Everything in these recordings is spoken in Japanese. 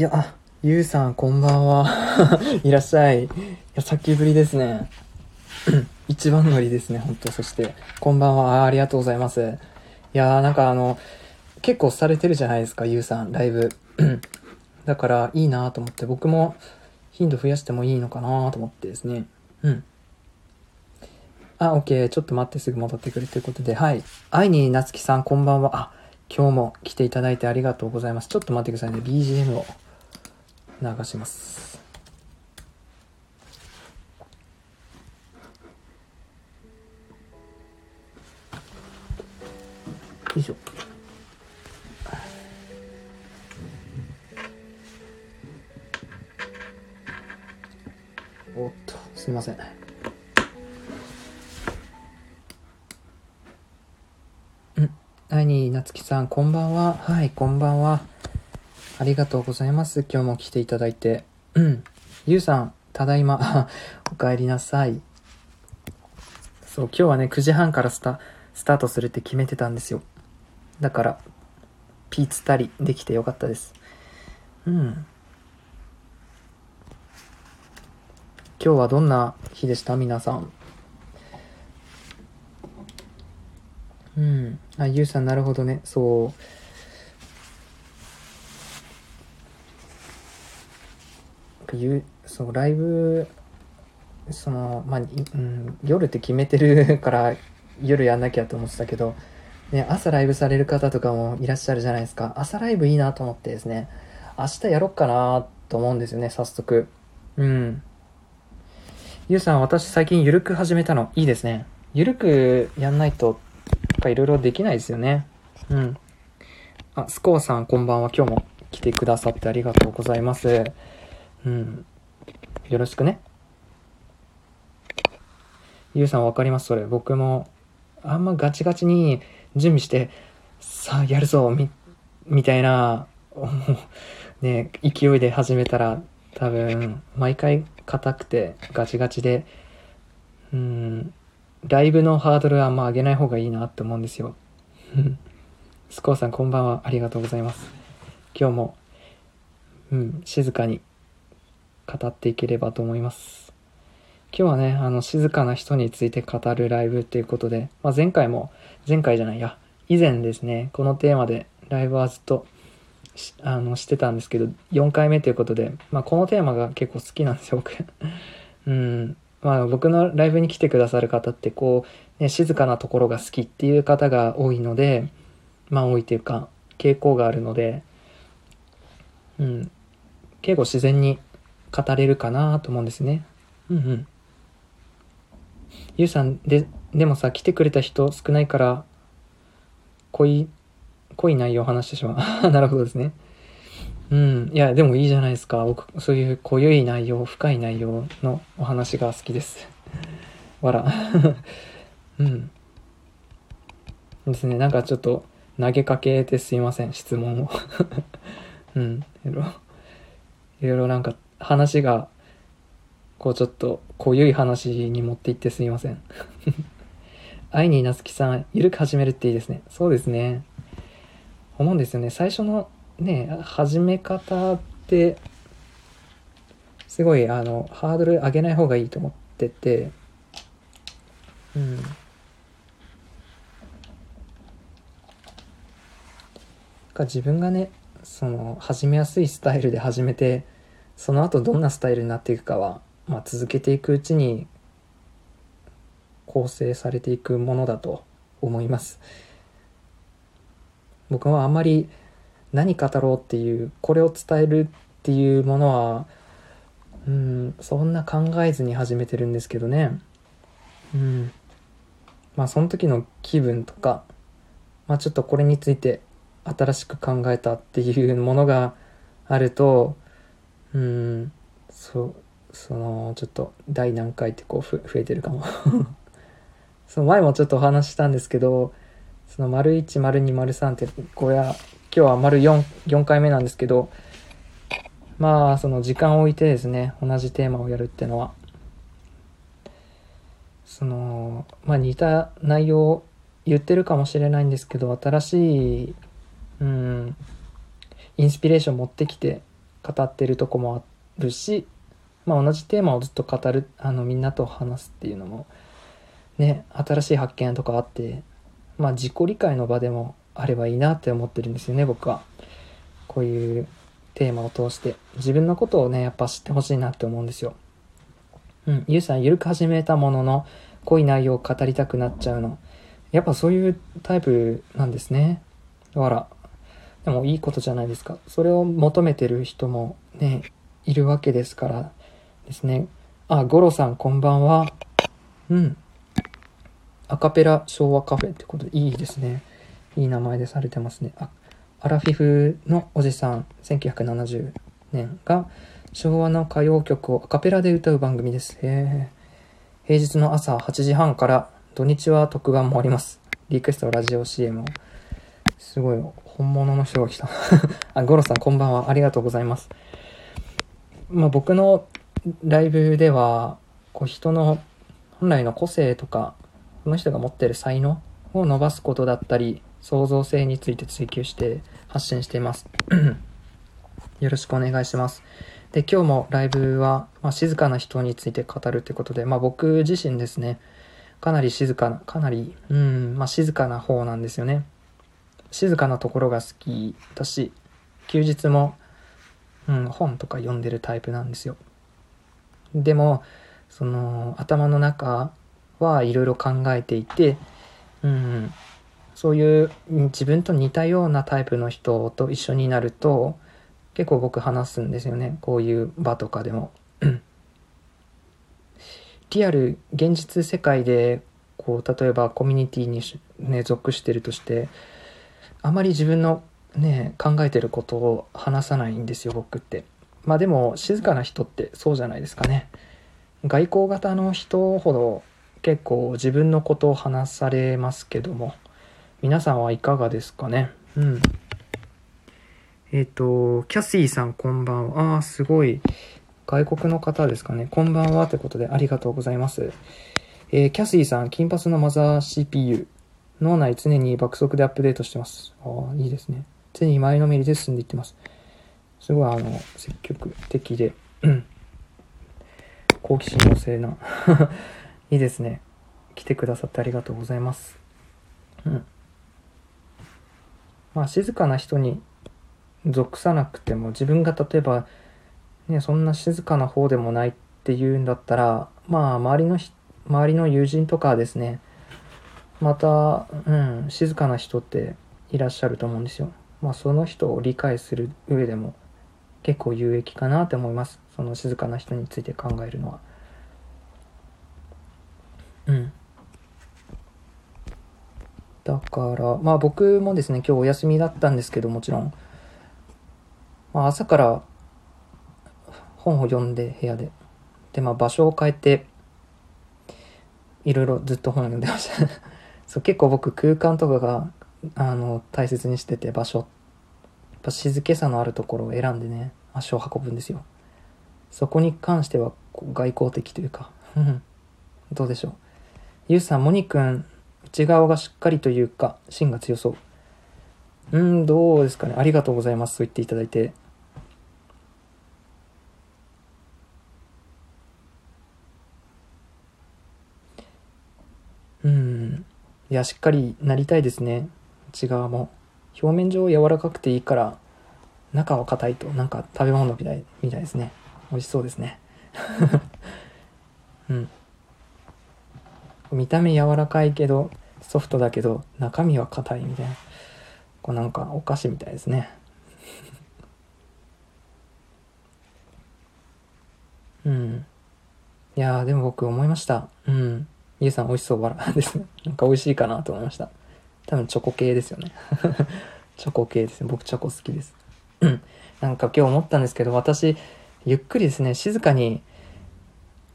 いや、あ、ゆうさん、こんばんは。いらっしゃい。いや、さっきぶりですね。一番乗りですね、ほんと。そして、こんばんは。あありがとうございます。いやー、なんかあの、結構されてるじゃないですか、ゆうさん、ライブ。だから、いいなと思って、僕も頻度増やしてもいいのかなと思ってですね。うん。あ、OK。ちょっと待って、すぐ戻ってくるということで、はい。愛になつきさん、こんばんは。あ、今日も来ていただいてありがとうございます。ちょっと待ってくださいね。BGM を流します。よいしょ。おっと、すいません。第になつきさん、こんばんは。はい、こんばんは。ありがとうございます。今日も来ていただいて。うん。ゆうさん、ただいま。お帰りなさい。そう、今日はね、9時半からスタ、スタートするって決めてたんですよ。だから、ピーツたりできてよかったです。うん。今日はどんな日でした？皆さん。うん。あ、ゆうさん、なるほどね。そう。かゆそう、ライブ、その、まあ、うん、夜って決めてるから夜やんなきゃと思ってたけど、ね、朝ライブされる方とかもいらっしゃるじゃないですか。朝ライブいいなと思ってですね、明日やろっかなと思うんですよね、早速。うん。ゆうさん、私最近ゆるく始めたの、いいですね。ゆるくやんないとかいろいろできないですよね。うん。あ、スコアさんこんばんは。今日も来てくださってありがとうございます。うん。よろしくね。ゆうさんわかります？それ。僕も、あんまガチガチに準備して、さあやるぞみ、みたいな、ね、勢いで始めたら、多分、毎回硬くてガチガチで、うん、ライブのハードルはあんま上げない方がいいなって思うんですよ。スコーさんこんばんは。ありがとうございます。今日も、うん、静かに語っていければと思います。今日はね、あの、静かな人について語るライブっていうことで、まあ、前回も、前回じゃないや、以前ですね、このテーマでライブはずっとあの、してたんですけど、4回目ということで、まあ、このテーマが結構好きなんですよ、僕。うん。まあ僕のライブに来てくださる方ってこう、ね、静かなところが好きっていう方が多いので、まあ多いというか、傾向があるので、うん、結構自然に語れるかなと思うんですね。うんうん。ゆうさん、で、でもさ、来てくれた人少ないから、濃い、濃い内容を話してしまう。なるほどですね。うん。いや、でもいいじゃないですか。僕、そういう濃ゆい内容、深い内容のお話が好きです。わら。うん。ですね。なんかちょっと投げかけてすいません。質問を。うん。いろいろ、いろいろなんか話が、こうちょっと濃ゆい話に持っていってすいません。愛になつきさん、ゆるく始めるっていいですね。そうですね。思うんですよね。最初のね、始め方って、すごい、あの、ハードル上げない方がいいと思ってて、うん。自分がね、その、始めやすいスタイルで始めて、その後どんなスタイルになっていくかは、まあ、続けていくうちに、構成されていくものだと思います。僕はあんまり何語ろうっていうこれを伝えるっていうものはうんそんな考えずに始めてるんですけどねうんまあその時の気分とかまあちょっとこれについて新しく考えたっていうものがあるとうん。そうそのちょっと第何回ってこう増えてるかも。その前もちょっとお話したんですけどその丸1丸2丸3ってこれは今日は丸 4, 4回目なんですけど、まあ、その時間を置いてですね、同じテーマをやるってのは、その、まあ似た内容言ってるかもしれないんですけど新しいうんインスピレーション持ってきて語ってるとこもあるし、まあ、同じテーマをずっと語るあのみんなと話すっていうのもね新しい発見とかあってまあ自己理解の場でもあればいいなって思ってるんですよね僕は。こういうテーマを通して。自分のことをねやっぱ知ってほしいなって思うんですよ。うんゆうさんゆるく始めたものの濃い内容を語りたくなっちゃうの。やっぱそういうタイプなんですね。だから。でもいいことじゃないですか。それを求めてる人もねいるわけですからですね。あゴロさんこんばんは。うん。アカペラ昭和カフェってことでいいですね。いい名前でされてますね。あアラフィフのおじさん1970年が昭和の歌謡曲をアカペラで歌う番組です。へえ平日の朝8時半から土日は特番もあります。リクエストラジオ CM を。すごい。本物の人が来た。あゴロさんこんばんは。ありがとうございます。まあ僕のライブではこう人の本来の個性とかこの人が持ってる才能を伸ばすことだったり創造性について追求して発信しています。よろしくお願いします。で今日もライブは、まあ、静かな人について語るということで、まあ、僕自身ですね。かなり静かなかなりうん、まあ、静かな方なんですよね。静かなところが好きだし休日も、うん、本とか読んでるタイプなんですよ。でもその頭の中はいろいろ考えていて、うん、そういう自分と似たようなタイプの人と一緒になると結構僕話すんですよね。こういう場とかでも。リアル現実世界でこう例えばコミュニティにね属してるとしてあまり自分のね考えてることを話さないんですよ僕って。まあでも静かな人ってそうじゃないですかね。外交型の人ほど結構自分のことを話されますけども皆さんはいかがですかね？うん。えっ、ー、とキャシーさんこんばんは。あーすごい。外国の方ですかね。こんばんはということでありがとうございます。えー、キャシーさん金髪のマザー CPU 脳内常に爆速でアップデートしてます。ああ、いいですね。常に前のめりで進んでいってます。すごい、あの、積極的で、好奇心旺盛な いいですね。来てくださってありがとうございます。うん。まあ、静かな人に属さなくても、自分が例えば、ね、そんな静かな方でもないっていうんだったら、まあ、周りの、周りの友人とかですね、また、うん、静かな人っていらっしゃると思うんですよ。まあ、その人を理解する上でも結構有益かなって思います。その静かな人について考えるのは。うん。だから、まあ僕もですね、今日お休みだったんですけど、もちろん。まあ朝から本を読んで部屋で。で、まあ場所を変えて、いろいろずっと本を読んでましたそう結構僕空間とかがあの大切にしてて場所。やっぱ静けさのあるところを選んでね足を運ぶんですよ。そこに関しては外交的というか。どうでしょう。ゆうさんモニ君内側がしっかりというか芯が強そう。うんどうですかね。ありがとうございますそう言っていただいてうんいや、しっかりなりたいですね。内側も。表面上柔らかくていいから、中は硬いと、なんか食べ物みたい、みたいですね。美味しそうですね。うん。見た目柔らかいけど、ソフトだけど、中身は硬いみたいな。こうなんかお菓子みたいですね。うん。いやー、でも僕思いました。うん。ゆうさん美味しそうバラ ですね。なんか美味しいかなと思いました。多分チョコ系ですよね。チョコ系ですね。僕チョコ好きです。なんか今日思ったんですけど、私、ゆっくりですね、静かに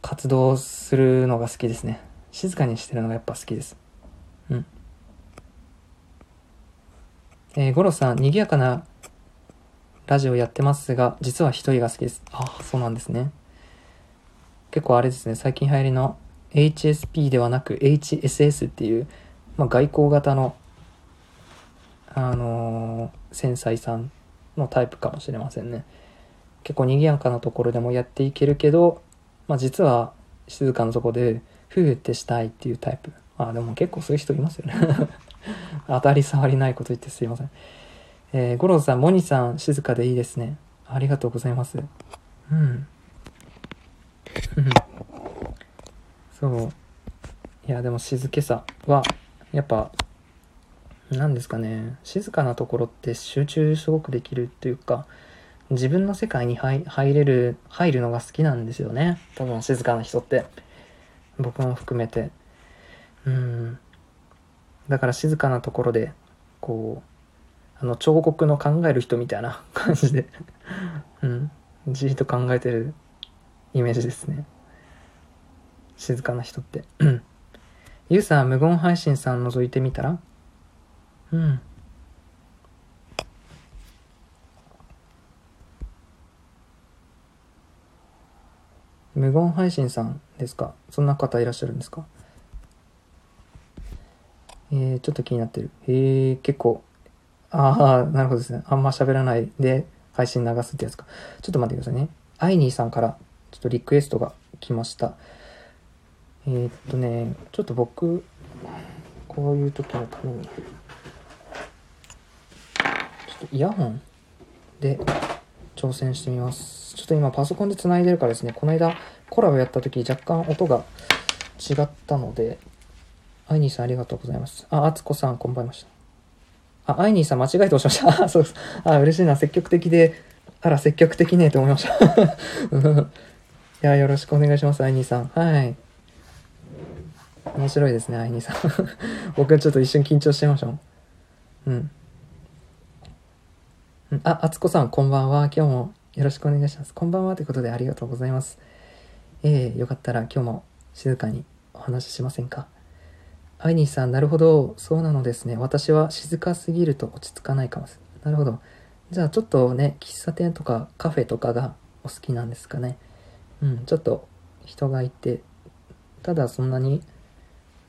活動するのが好きですね。静かにしてるのがやっぱ好きです。うん。えー、ゴロさん、賑やかなラジオやってますが、実は一人が好きです。ああ、そうなんですね。結構あれですね、最近流行りの HSP ではなく HSS っていうまあ、外交型の、あのー繊細さんのタイプかもしれませんね。結構賑やかなところでもやっていけるけど、まあ、実は静かなとこで、ふーってしたいっていうタイプ。あ、でも結構そういう人いますよね。当たり障りないこと言ってすいません。えー、五郎さん、モニさん、静かでいいですね。ありがとうございます。うん。そう。いや、でも静けさは、やっぱ、何ですかね。静かなところって集中すごくできるっていうか、自分の世界に入れる、入るのが好きなんですよね。多分静かな人って。僕も含めて。うん。だから静かなところで、こう、あの、彫刻の考える人みたいな感じで、うん。じっと考えてるイメージですね。静かな人って。うん。ゆうさん、無言配信さん覗いてみたら？うん。無言配信さんですか？そんな方いらっしゃるんですか？えー、ちょっと気になってる。えー、結構、ああ、なるほどですね。あんま喋らないで配信流すってやつか。ちょっと待ってくださいね。アイニーさんからちょっとリクエストが来ました。えー、っとね、ちょっと僕、こういう時のために、ちょっとイヤホンで挑戦してみます。ちょっと今パソコンで繋いでるからですね、この間コラボやった時若干音が違ったので、アイニーさんありがとうございます。あ、あつこさんこんばんはました。あ、アイニーさん間違えて押しました。あ、そうです。あ、嬉しいな。積極的で、あら、積極的ねと思いました。いや、よろしくお願いします、アイニーさん。はい。面白いですね、アイニさん。僕はちょっと一瞬緊張してましたもん。うん。うんあ、あつこさん、こんばんは。今日もよろしくお願いします。こんばんはということでありがとうございます。えー、よかったら今日も静かにお話ししませんか？アイニーさん、なるほど。そうなのですね。私は静かすぎると落ち着かないかもしれない。なるほど。じゃあちょっとね、喫茶店とかカフェとかがお好きなんですかね？うん、ちょっと人がいて、ただそんなに、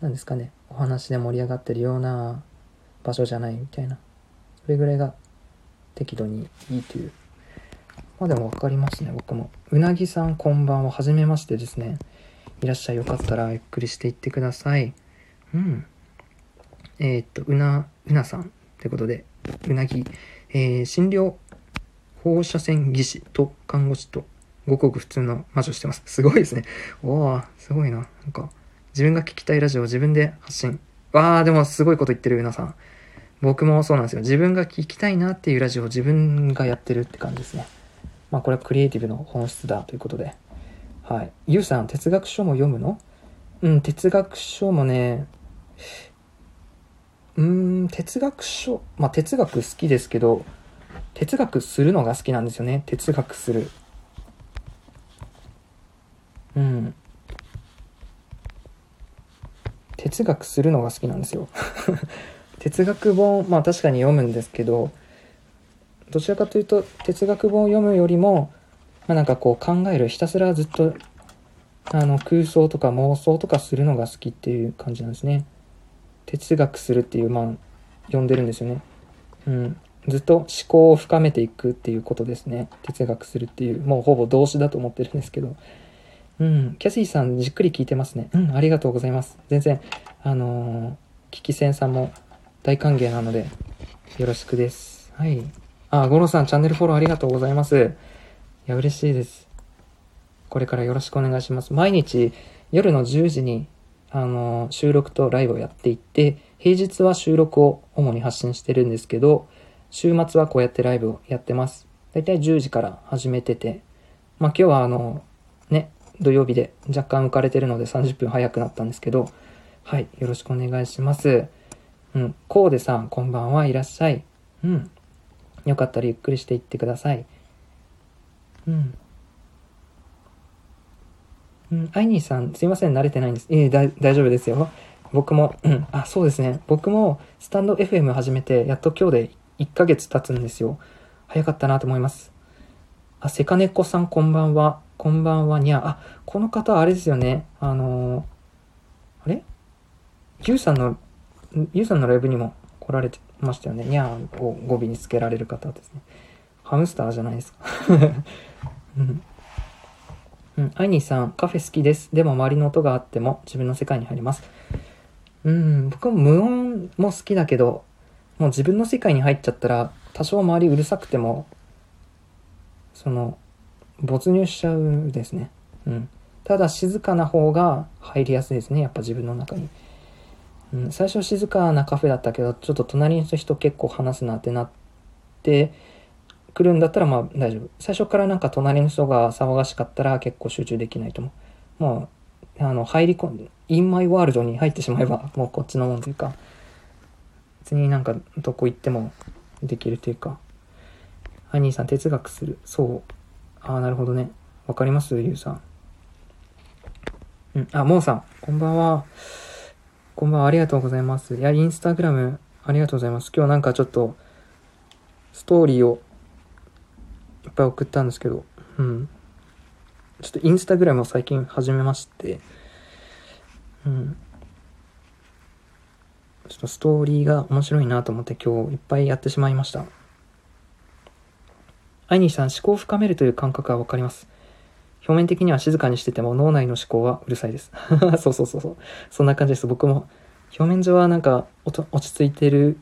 なんですかね、お話で盛り上がってるような場所じゃないみたいな。それぐらいが適度にいいという。まあでも分かりますね、僕も。うなぎさんこんばんは。はじめましてですね。いらっしゃい。よかったらゆっくりしていってください。うん。えーっと、うな、うなさんってことで、うなぎ、えー診療放射線技師と看護師とごくごく普通の魔女してます。すごいですね。おー、すごいな。なんか、自分が聞きたいラジオを自分で発信。わー、でもすごいこと言ってる、うなさん。僕もそうなんですよ。自分が聞きたいなっていうラジオを自分がやってるって感じですね。まあこれはクリエイティブの本質だということで。はい。ゆうさん、哲学書も読むの？うん、哲学書もね、うーん、哲学書、まあ哲学好きですけど、哲学するのが好きなんですよね。哲学する。うん。哲学するのが好きなんですよ。哲学本、まあ確かに読むんですけど、どちらかというと哲学本を読むよりも、まあなんかこう考える、ひたすらずっと、あの空想とか妄想とかするのが好きっていう感じなんですね。哲学するっていう、まあ、読んでるんですよね。うん。ずっと思考を深めていくっていうことですね。哲学するっていう、もうほぼ動詞だと思ってるんですけど。うん。キャシーさん、じっくり聞いてますね。うん、ありがとうございます。全然、あのー、キキセンさんも大歓迎なので、よろしくです。はい。あ、ゴロさん、チャンネルフォローありがとうございます。いや、嬉しいです。これからよろしくお願いします。毎日、夜の10時に、あのー、収録とライブをやっていって、平日は収録を主に発信してるんですけど、週末はこうやってライブをやってます。だいたい10時から始めてて、まあ今日はあの、ね、土曜日で若干浮かれてるので30分早くなったんですけど、はい、よろしくお願いします。うん、コーデさん、こんばんはいらっしゃい。うん。よかったらゆっくりしていってください。うん。うん、アイニーさん、すいません、慣れてないんです。ええだ大丈夫ですよ。僕も、うん、あ、そうですね。僕も、スタンド FM 始めて、やっと今日で1ヶ月経つんですよ。早かったなと思います。あ、セカネコさん、こんばんは。こんばんはにゃ。あ、この方、あれですよね。あのーあれ？ユウさんのゆうさんのライブにも来られてましたよね。にゃーを語尾につけられる方ですね。ハムスターじゃないですか。うん。うん。アイニーさん、カフェ好きです。でも周りの音があっても自分の世界に入ります。うん、僕も無音も好きだけど、もう自分の世界に入っちゃったら、多少周りうるさくても、その、没入しちゃうですね。うん。ただ静かな方が入りやすいですね。やっぱ自分の中に。うん、最初静かなカフェだったけど、ちょっと隣の人結構話すなってなってくるんだったらまあ大丈夫。最初からなんか隣の人が騒がしかったら結構集中できないと思う。もう、あの、入り込んで、インマイワールドに入ってしまえば、もうこっちのもんというか、別になんかどこ行ってもできるというか。ハニーさん、哲学する。そう。ああ、なるほどね。わかりますゆうさん。うん。あ、モーさん、こんばんは。こんばんは、ありがとうございます。いや、インスタグラム、ありがとうございます。今日なんかちょっと、ストーリーをいっぱい送ったんですけど、うん。ちょっとインスタグラムを最近始めまして、うん。ちょっとストーリーが面白いなと思って今日いっぱいやってしまいました。アイニーさん、思考を深めるという感覚はわかります。表面的には静かにしてても脳内の思考はうるさいです。そうそうそうそう。そんな感じです。僕も表面上はなんかおと落ち着いてる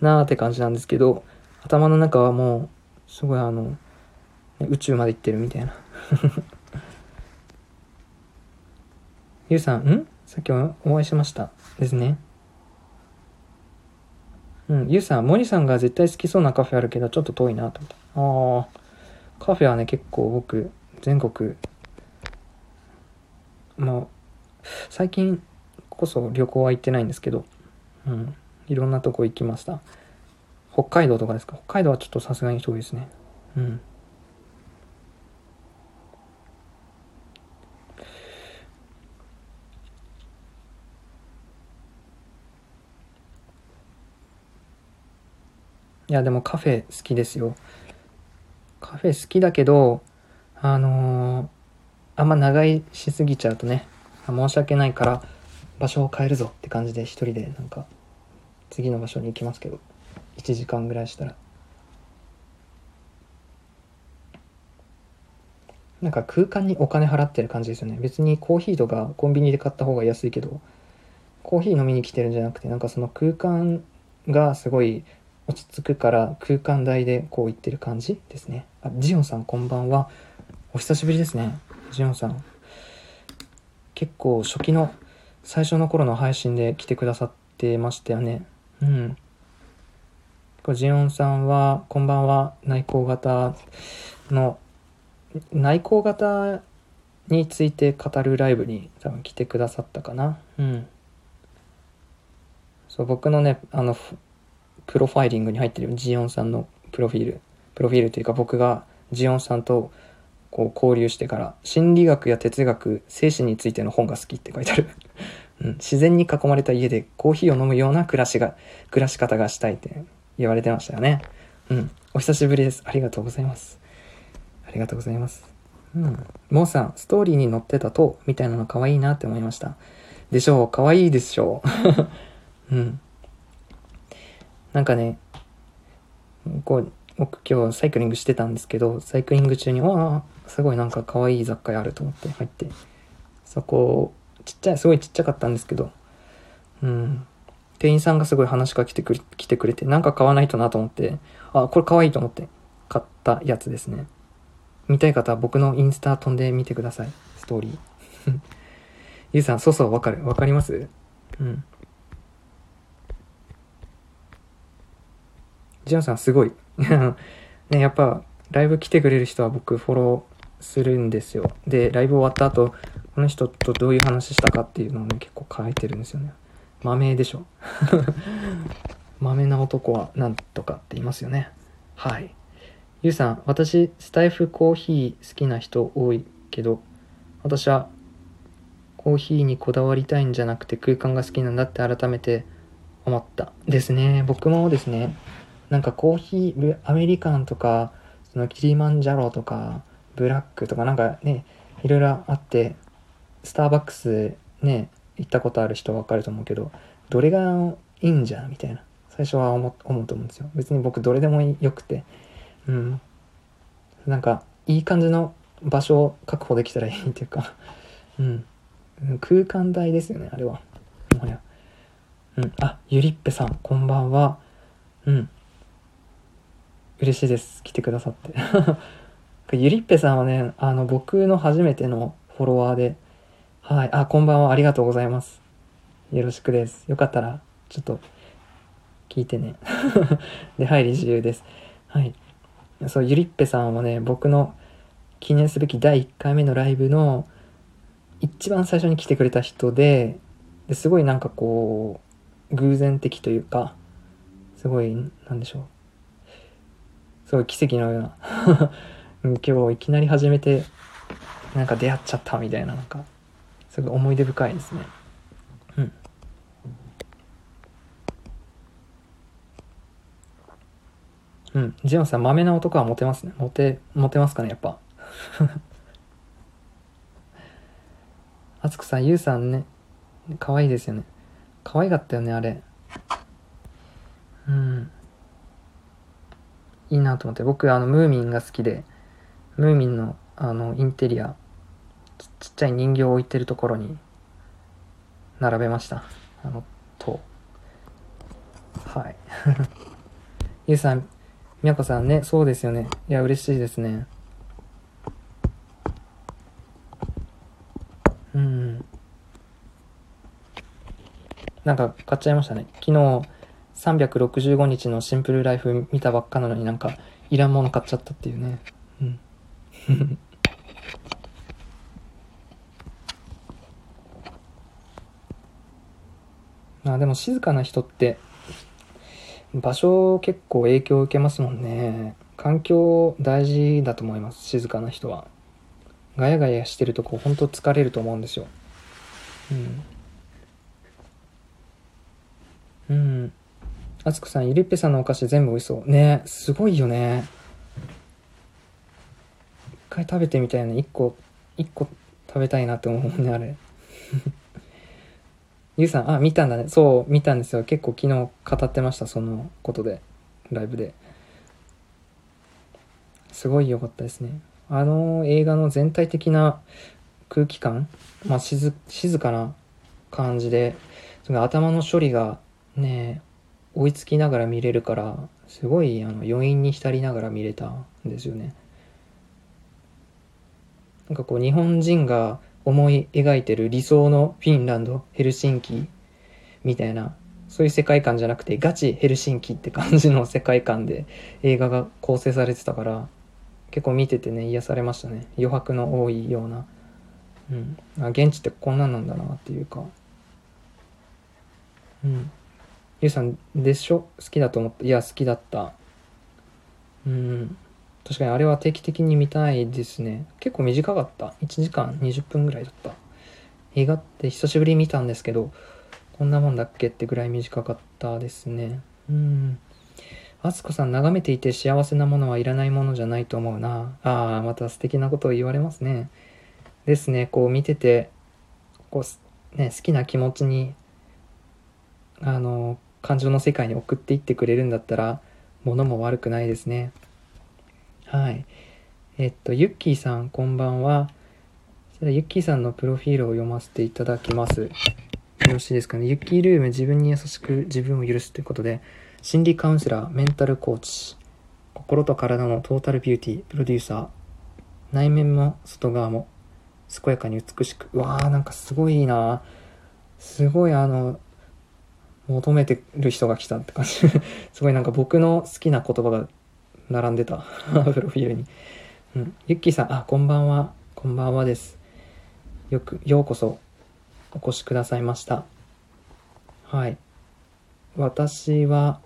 なーって感じなんですけど、頭の中はもうすごいあの、宇宙まで行ってるみたいな。ゆうさん、ん？さっきお会いしました。ですね。うん、ゆうさん、モニさんが絶対好きそうなカフェあるけど、ちょっと遠いなと思って。ああ、カフェはね、結構僕、全国、まあ、最近こそ旅行は行ってないんですけど、うん、いろんなとこ行きました。北海道とかですか？北海道はちょっとさすがに遠いですね。うん。いや、でもカフェ好きですよ。カフェ好きだけど、あのーあんま長居しすぎちゃうとね、申し訳ないから場所を変えるぞって感じで一人でなんか次の場所に行きますけど、1時間ぐらいしたら。なんか空間にお金払ってる感じですよね。別にコーヒーとかコンビニで買った方が安いけど、コーヒー飲みに来てるんじゃなくて、なんかその空間がすごい落ち着くから空間代でこう言ってる感じですね。あ、ジオンさんこんばんは。お久しぶりですね。ジオンさん。結構初期の最初の頃の配信で来てくださってましたよね。うん。これジオンさんは、こんばんは。内向型の、内向型について語るライブに多分来てくださったかな。うん。そう、僕のね、あの、プロファイリングに入ってるジオンさんのプロフィール。プロフィールというか僕がジオンさんとこう交流してから心理学や哲学、精神についての本が好きって書いてある。うん、自然に囲まれた家でコーヒーを飲むような暮らしが、暮らし方がしたいって言われてましたよね。うん。お久しぶりです。ありがとうございます。ありがとうございます。うん。モーさん、ストーリーに載ってたと、みたいなの可愛いなって思いました。でしょう可愛いでしょう うん。なんかね、こう、僕今日サイクリングしてたんですけど、サイクリング中に、わあ、すごいなんか可愛い雑貨屋あると思って入って、そこ、ちっちゃい、すごいちっちゃかったんですけど、うん。店員さんがすごい話しかけてくれ来てくれて、なんか買わないとなと思って、あ、これ可愛いと思って買ったやつですね。見たい方は僕のインスタ飛んでみてください。ストーリー。ゆうさん、そうそう、わかる。わかります？うん。ジオンさん、すごい。ね、やっぱ、ライブ来てくれる人は僕フォローするんですよ。で、ライブ終わった後、この人とどういう話したかっていうのをね、結構書いてるんですよね。豆でしょ。豆な男はなんとかって言いますよね。はい。ゆうさん、私、スタイフコーヒー好きな人多いけど、私はコーヒーにこだわりたいんじゃなくて空間が好きなんだって改めて思った。ですね。僕もですね、なんかコーヒー、アメリカンとか、そのキリマンジャロとか、ブラックとかなんかね、いろいろあって、スターバックスね、行ったことある人わかると思うけど、どれがいいんじゃんみたいな。最初は思思うと思うんですよ。別に僕どれでもよくて。うん。なんかいい感じの場所を確保できたらいいっていうか。うん。空間大ですよねあれは。もはや。うん。あゆりっぺさんこんばんは。うん。嬉しいです。来てくださって。ゆりっぺさんはねあの僕の初めてのフォロワーではいあこんばんは。ありがとうございます。よろしくです。よかったらちょっと聞いてね。で入り自由です。はい。そうゆりっぺさんはね僕の記念すべき第1回目のライブの一番最初に来てくれた人でですごいなんかこう偶然的というかすごいなんでしょう。すごい奇跡のような 今日いきなり始めてなんか出会っちゃったみたいななんかすごい思い出深いですね。うん。うん。ジオンさん豆な男はモテますね。モテモテますかねやっぱ。あつこさんゆうさんね可愛いいですよね。可愛かったよねあれ。うん。いいなと思って僕あのムーミンが好きでムーミンのあのインテリアちっちゃい人形を置いてるところに並べました。あの塔。はい。ゆうさんみやこさんねそうですよね。いや嬉しいですね。うん。なんか買っちゃいましたね。昨日365日のシンプルライフ見たばっかなのになんかいらんもの買っちゃったっていうね。うん。まあでも静かな人って場所結構影響を受けますもんね。環境大事だと思います静かな人は。ガヤガヤしてるとこう本当疲れると思うんですよ。うん。うん。あつこさんゆりっぺさんのお菓子全部美味しそう。ねすごいよね。一回食べてみたいな一個一個食べたいなって思うねあれ。ゆうさんあ見たんだね。そう見たんですよ。結構昨日語ってましたそのことで。ライブで。すごい良かったですね。あの映画の全体的な空気感、まあ、静静かな感じで頭の処理がね追いつきながら見れるからすごいあの余韻に浸りながら見れたんですよね。なんかこう日本人が思い描いてる理想のフィンランドヘルシンキみたいなそういう世界観じゃなくてガチヘルシンキって感じの世界観で映画が構成されてたから結構見ててね癒されましたね。余白の多いような。うん。あ現地ってこんなんなんだなっていうか。うん。ゆうさんでしょ？好きだと思った。いや好きだった。うん。確かにあれは定期的に見たいですね。結構短かった。1時間20分ぐらいだった。映画って久しぶりに見たんですけどこんなもんだっけってぐらい短かったですね。うん。あつこさん眺めていて幸せなものはいらないものじゃないと思うな。ああまた素敵なことを言われますね。ですね。こう見ててこうね好きな気持ちにあの感情の世界に送っていってくれるんだったら物も悪くないですね。はい。えっとユッキーさんこんばんは。それユッキーさんのプロフィールを読ませていただきます。よろしいですかね。ユッキールーム自分に優しく自分を許すということで心理カウンセラーメンタルコーチ。心と体のトータルビューティープロデューサー。内面も外側も健やかに美しく。うわーなんかすごいなすごいあの求めてる人が来たって感じ。すごいなんか僕の好きな言葉が並んでた。プロフィールに、うん、ゆっきーさんあこんばんは。こんばんはです。よくようこそ。お越しくださいました。はい。私は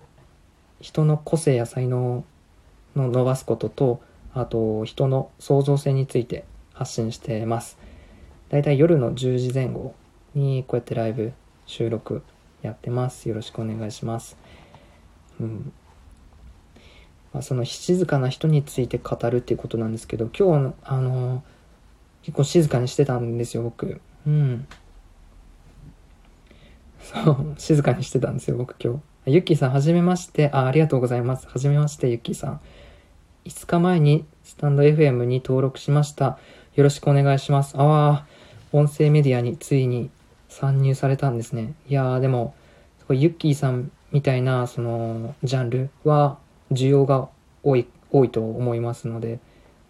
人の個性や才能の伸ばすこととあと人の創造性について発信してます。だいたい夜の10時前後にこうやってライブ収録やってますよろしくお願いしますうんまあ、その静かな人について語るっていうことなんですけど今日あの結構静かにしてたんですよ僕うんそう、静かにしてたんですよ、僕今日。ゆっきーさん、はじめまして。あ、ありがとうございます。はじめまして、ゆっきーさん。5日前にスタンド FM に登録しました。よろしくお願いします。ああ、音声メディアについに参入されたんですね。いやー、でも、ユッキーさんみたいな、その、ジャンルは、需要が多い、多いと思いますので、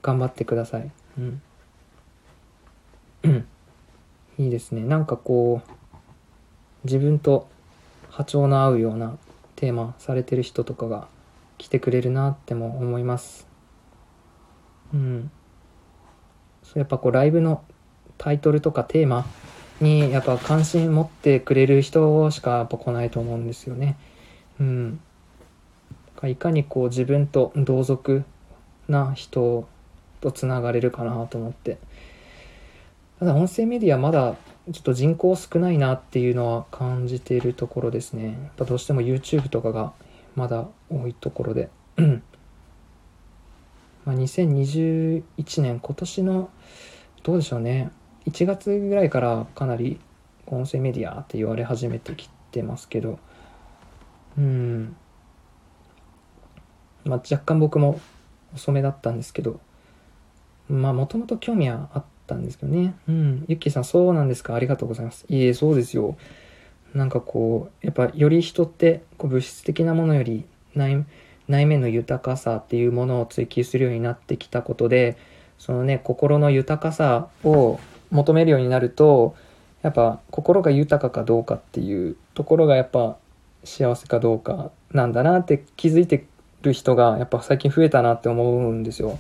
頑張ってください。うん。いいですね。なんかこう、自分と波長の合うようなテーマされてる人とかが来てくれるなっても思います。うん。そうやっぱこうライブのタイトルとかテーマにやっぱ関心持ってくれる人しかやっぱ来ないと思うんですよね。うん。いかにこう自分と同族な人とつながれるかなと思って。ただ音声メディアまだちょっと人口少ないなっていうのは感じているところですね。やっぱどうしても YouTube とかがまだ多いところで。まあ、2021年今年のどうでしょうね1月ぐらいからかなり音声メディアって言われ始めてきてますけどうん。まあ若干僕も遅めだったんですけどまあもともと興味はあったんですけどね。うん。ゆっきーさんそうなんですか？ありがとうございます。いえそうですよ。なんかこうやっぱより人ってこう物質的なものより内内面の豊かさっていうものを追求するようになってきたことでそのね心の豊かさを求めるようになるとやっぱ心が豊かかどうかっていうところがやっぱ幸せかどうかなんだなって気づいてる人がやっぱ最近増えたなって思うんですよ。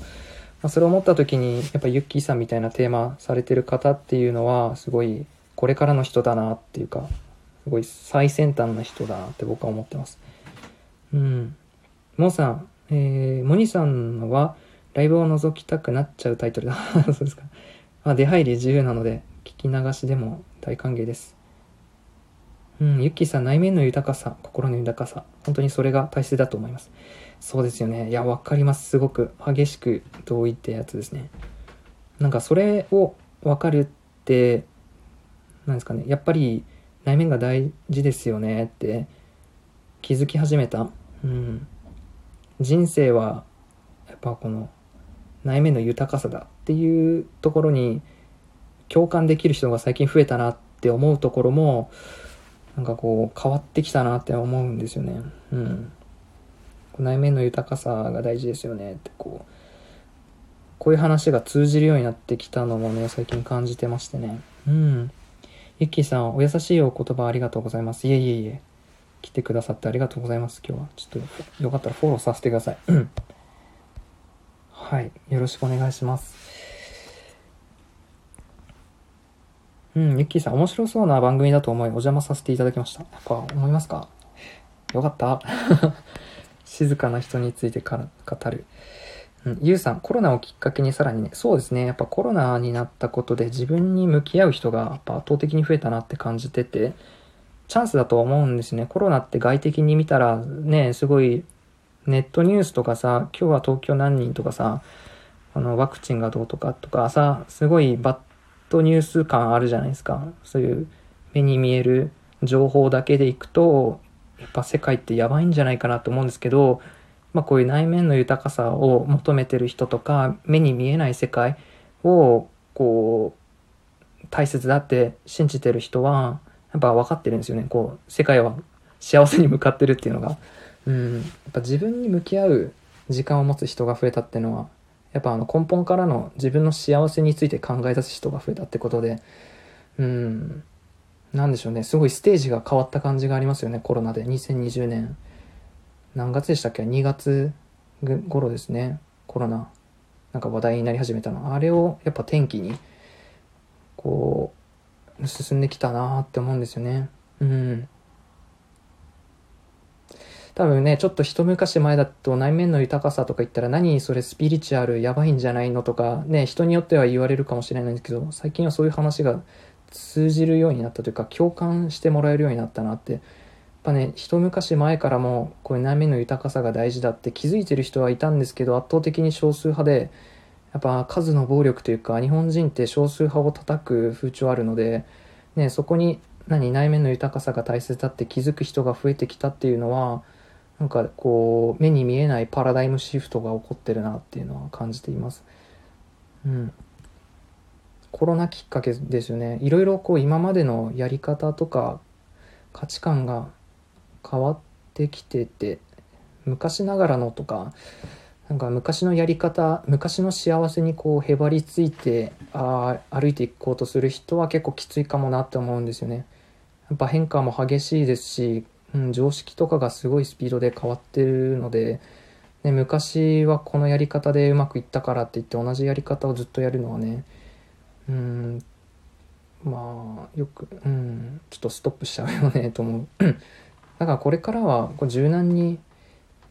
まあ、それを思った時にやっぱユッキーさんみたいなテーマされてる方っていうのはすごいこれからの人だなっていうかすごい最先端な人だなって僕は思ってます。うん。モンさん、えー、モニさんはライブを覗きたくなっちゃうタイトルだ。そうですか。まあ、出入り自由なので、聞き流しでも大歓迎です。うん、ユッキーさん、内面の豊かさ、心の豊かさ、本当にそれが大切だと思います。そうですよね。いや、わかります。すごく激しく同意ってやつですね。なんかそれをわかるって、なんですかね。やっぱり内面が大事ですよねって気づき始めた。うん。人生はやっぱこの内面の豊かさだっていうところに共感できる人が最近増えたなって思うところもなんかこう変わってきたなって思うんですよね。うん。内面の豊かさが大事ですよねってこうこういう話が通じるようになってきたのもね最近感じてましてね。うん。ゆっきーさんお優しいお言葉ありがとうございます。いえいえいえ。来てくださってありがとうございます。今日は。ちょっと、よかったらフォローさせてください。はい。よろしくお願いします。うん、ゆっきーさん、面白そうな番組だと思い、お邪魔させていただきました。やっぱ、思いますか？よかった。静かな人についてから語る。うん、ゆうさん、コロナをきっかけにさらにね、そうですね、やっぱコロナになったことで自分に向き合う人がやっぱ圧倒的に増えたなって感じてて、チャンスだと思うんですね。コロナって外的に見たらね、すごいネットニュースとかさ、今日は東京何人とかさ、あの、ワクチンがどうとかとかさ、すごいバッドニュース感あるじゃないですか。そういう目に見える情報だけでいくと、やっぱ世界ってやばいんじゃないかなと思うんですけど、まあこういう内面の豊かさを求めてる人とか、目に見えない世界を、こう、大切だって信じてる人は、やっぱ分かってるんですよね。こう、世界は幸せに向かってるっていうのが。うん。やっぱ自分に向き合う時間を持つ人が増えたってのは、やっぱあの根本からの自分の幸せについて考え出す人が増えたってことで、うん。なんでしょうね。すごいステージが変わった感じがありますよね。コロナで。2020年。何月でしたっけ ?2 月頃ですね。コロナ。なんか話題になり始めたの。あれをやっぱ天気に、こう、進んできたなって思うんですよね。うん。多分ね、ちょっと一昔前だと内面の豊かさとか言ったら何それスピリチュアルやばいんじゃないのとかね、人によっては言われるかもしれないんですけど、最近はそういう話が通じるようになったというか共感してもらえるようになったなって。やっぱね、一昔前からもこういう内面の豊かさが大事だって気づいてる人はいたんですけど、圧倒的に少数派で、やっぱ数の暴力というか日本人って少数派を叩く風潮あるので、ね、そこに何内面の豊かさが大切だって気づく人が増えてきたっていうのはなんかこう目に見えないパラダイムシフトが起こってるなっていうのは感じています。うん、コロナきっかけですよね。いろいろこう今までのやり方とか価値観が変わってきてて昔ながらのとかなんか昔のやり方昔の幸せにこうへばりついてあ歩いていこうとする人は結構きついかもなって思うんですよね。やっぱ変化も激しいですし、うん、常識とかがすごいスピードで変わってるので、ね、昔はこのやり方でうまくいったからって言って同じやり方をずっとやるのはねうんまあよくうんちょっとストップしちゃうよね と思う。だからこれからはこう柔軟に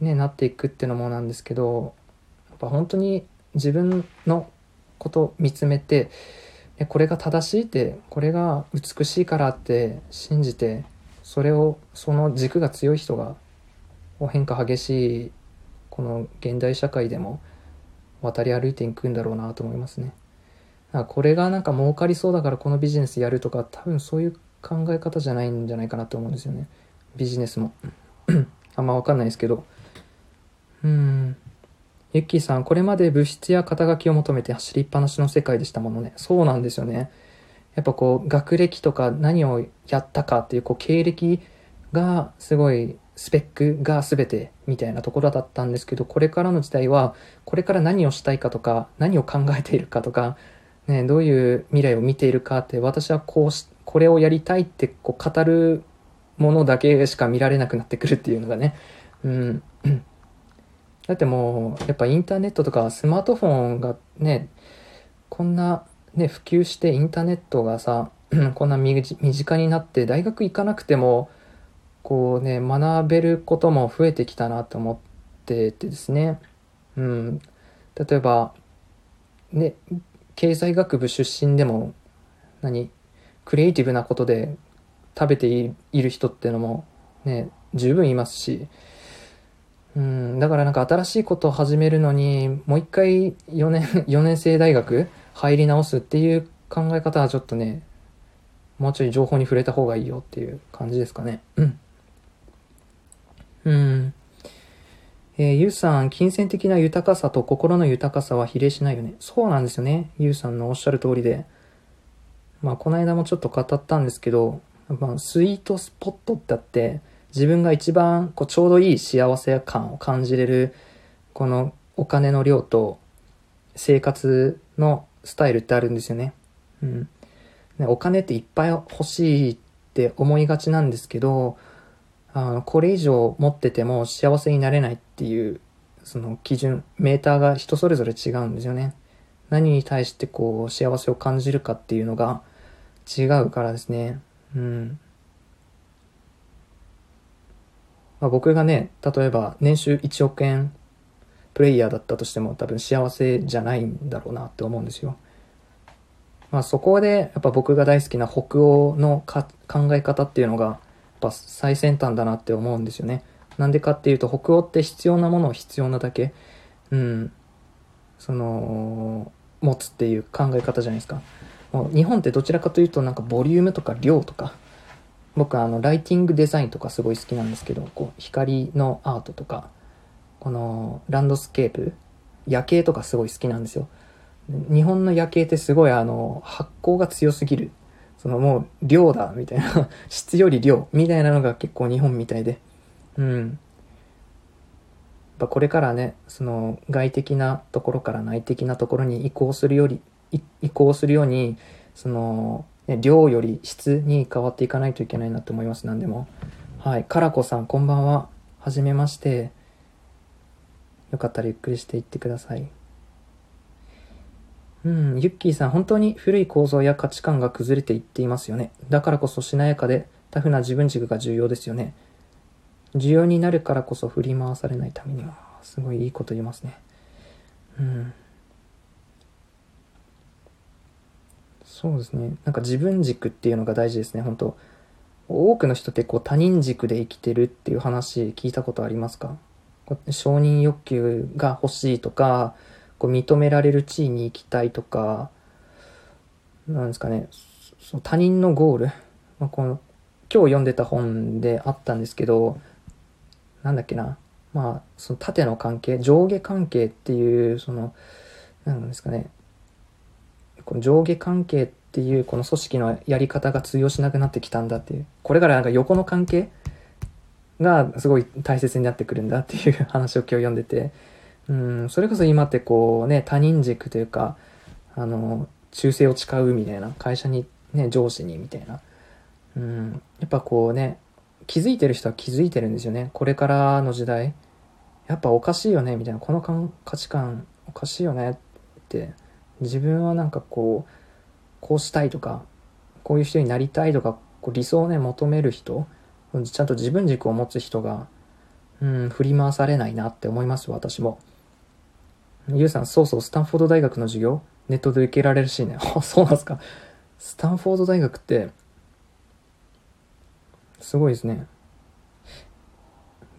ね、なっていくっていうのもなんですけどやっぱ本当に自分のこと見つめてこれが正しいってこれが美しいからって信じてそれをその軸が強い人が変化激しいこの現代社会でも渡り歩いていくんだろうなと思いますね。かこれがなんか儲かりそうだからこのビジネスやるとか多分そういう考え方じゃないんじゃないかなと思うんですよね。ビジネスも。あんまわかんないですけど。うん。ユッキーさん、これまで物質や肩書きを求めて走りっぱなしの世界でしたものね。そうなんですよね。やっぱこう、学歴とか何をやったかっていう、こう、経歴がすごい、スペックが全てみたいなところだったんですけど、これからの時代は、これから何をしたいかとか、何を考えているかとか、ね、どういう未来を見ているかって、私はこうし、これをやりたいってこう語るものだけしか見られなくなってくるっていうのがね、うん。だってもう、やっぱインターネットとかスマートフォンがね、こんなね、普及してインターネットがさ、こんな身近になって大学行かなくても、こうね、学べることも増えてきたなと思っててですね。うん。例えば、ね、経済学部出身でも、何クリエイティブなことで食べている人ってのもね、十分いますし、うん、だからなんか新しいことを始めるのに、もう一回4年、4年生大学入り直すっていう考え方はちょっとね、もうちょい情報に触れた方がいいよっていう感じですかね。うん。うん。えー、ゆうさん、金銭的な豊かさと心の豊かさは比例しないよね。そうなんですよね。ゆうさんのおっしゃる通りで。まあ、この間もちょっと語ったんですけど、まあ、スイートスポットってあって、自分が一番こうちょうどいい幸せ感を感じれるこのお金の量と生活のスタイルってあるんですよね。うん。ね、お金っていっぱい欲しいって思いがちなんですけど、あの、これ以上持ってても幸せになれないっていう、その基準、メーターが人それぞれ違うんですよね。何に対してこう幸せを感じるかっていうのが違うからですね。うん。まあ、僕がね、例えば年収1億円プレイヤーだったとしても多分幸せじゃないんだろうなって思うんですよ。まあそこでやっぱ僕が大好きな北欧の考え方っていうのがやっぱ最先端だなって思うんですよね。なんでかっていうと北欧って必要なものを必要なだけ、うん、その、持つっていう考え方じゃないですか。もう日本ってどちらかというとなんかボリュームとか量とか、僕あのライティングデザインとかすごい好きなんですけどこう光のアートとかこのランドスケープ夜景とかすごい好きなんですよ日本の夜景ってすごいあの発光が強すぎるそのもう量だみたいな 質より量みたいなのが結構日本みたいでうんこれからねその外的なところから内的なところに移行するより移行するようにそのね、量より質に変わっていかないといけないなと思います、何でも。はい。かラこさん、こんばんは。はじめまして。よかったらゆっくりしていってください。うん、ユッキーさん、本当に古い構造や価値観が崩れていっていますよね。だからこそしなやかでタフな自分軸が重要ですよね。重要になるからこそ振り回されないためには、すごいいいこと言いますね。うん。そうですね。なんか自分軸っていうのが大事ですね、本当多くの人ってこう他人軸で生きてるっていう話聞いたことありますか？承認欲求が欲しいとか、こう認められる地位に行きたいとか、なんですかね、その他人のゴール、まあ、この今日読んでた本であったんですけど、なんだっけな。まあ、その縦の関係、上下関係っていう、その、なんですかね。この上下関係っていうこの組織のやり方が通用しなくなってきたんだっていう。これからなんか横の関係がすごい大切になってくるんだっていう話を今日読んでて、うん、それこそ今ってこうね、他人軸というか、あの、忠誠を誓うみたいな、会社にね、上司にみたいな。うん、やっぱこうね、気づいてる人は気づいてるんですよね。これからの時代、やっぱおかしいよね、みたいな。この価値観おかしいよねって。自分はなんかこう、こうしたいとか、こういう人になりたいとか、こう理想をね、求める人、ちゃんと自分軸を持つ人が、うん、振り回されないなって思います、私も。ゆうさん、そうそう、スタンフォード大学の授業、ネットで受けられるしね。あ、そうなんですか。スタンフォード大学って、すごいですね。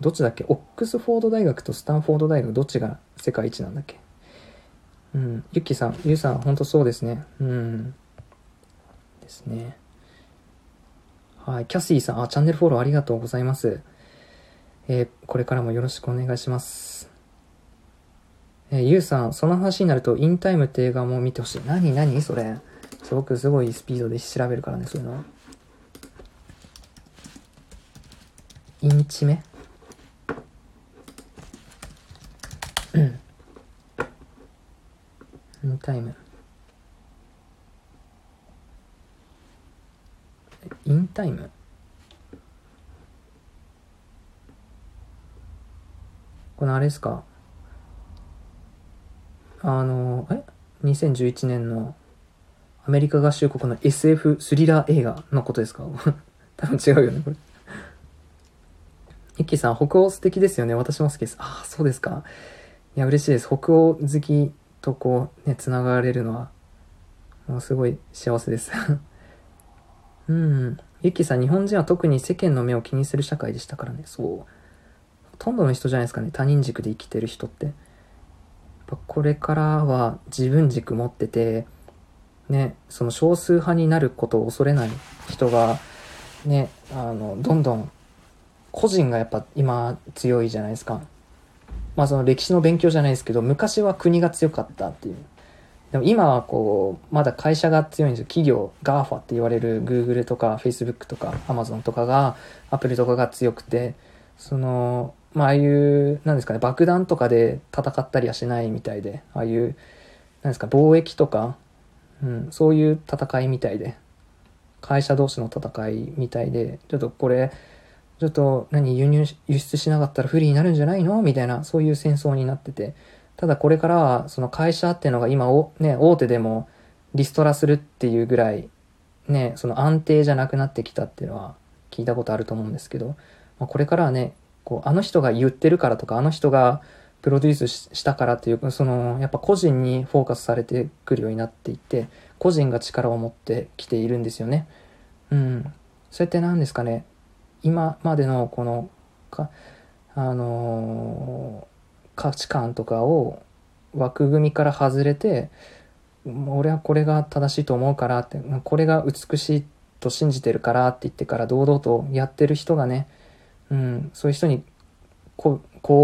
どっちだっけ？オックスフォード大学とスタンフォード大学どっちが世界一なんだっけ？うん。ゆっきさん、ゆうさん、ほんとそうですね。うん。ですね。はい。キャシーさん、あ、チャンネルフォローありがとうございます。えー、これからもよろしくお願いします。えー、ゆうさん、その話になると、インタイムって映画も見てほしい。何何？それ。すごくすごいスピードで調べるからね、そういうの。インチメ？うん。 In Time。In Time？このあれですか？あの、え ?2011 年のアメリカ合衆国の SF スリラー映画のことですか？多分違うよね、これ。一輝さん、北欧素敵ですよね。私も好きです。ああ、そうですか。いや、嬉しいです。北欧好きとこう、ね、繋がれるのは、もうすごい幸せです。うん。ゆきさん、日本人は特に世間の目を気にする社会でしたからね。そう。ほとんどの人じゃないですかね。他人軸で生きてる人って。やっぱこれからは自分軸持ってて、ね、その少数派になることを恐れない人が、ね、あの、どんどん個人がやっぱ今強いじゃないですか。まあその歴史の勉強じゃないですけど、昔は国が強かったっていう。でも今はこう、まだ会社が強いんですよ。企業、GAFA って言われる Google とか Facebook とか Amazon とかが、アプリとかが強くて、その、まあああいう、なんですかね、爆弾とかで戦ったりはしないみたいで、ああいう、なんですか、貿易とか、うん、そういう戦いみたいで、会社同士の戦いみたいで、ちょっとこれ、ちょっと何輸入、輸出しなかったら不利になるんじゃないの？みたいな、そういう戦争になってて。ただこれからは、その会社っていうのが今お、ね、大手でもリストラするっていうぐらい、ね、その安定じゃなくなってきたっていうのは聞いたことあると思うんですけど、まあ、これからはね、こう、あの人が言ってるからとか、あの人がプロデュースしたからっていう、その、やっぱ個人にフォーカスされてくるようになっていって、個人が力を持ってきているんですよね。うん。そうやって何ですかね、今までのこのか、あのー、価値観とかを枠組みから外れて俺はこれが正しいと思うからってこれが美しいと信じてるからって言ってから堂々とやってる人がね、うん、そういう人にこ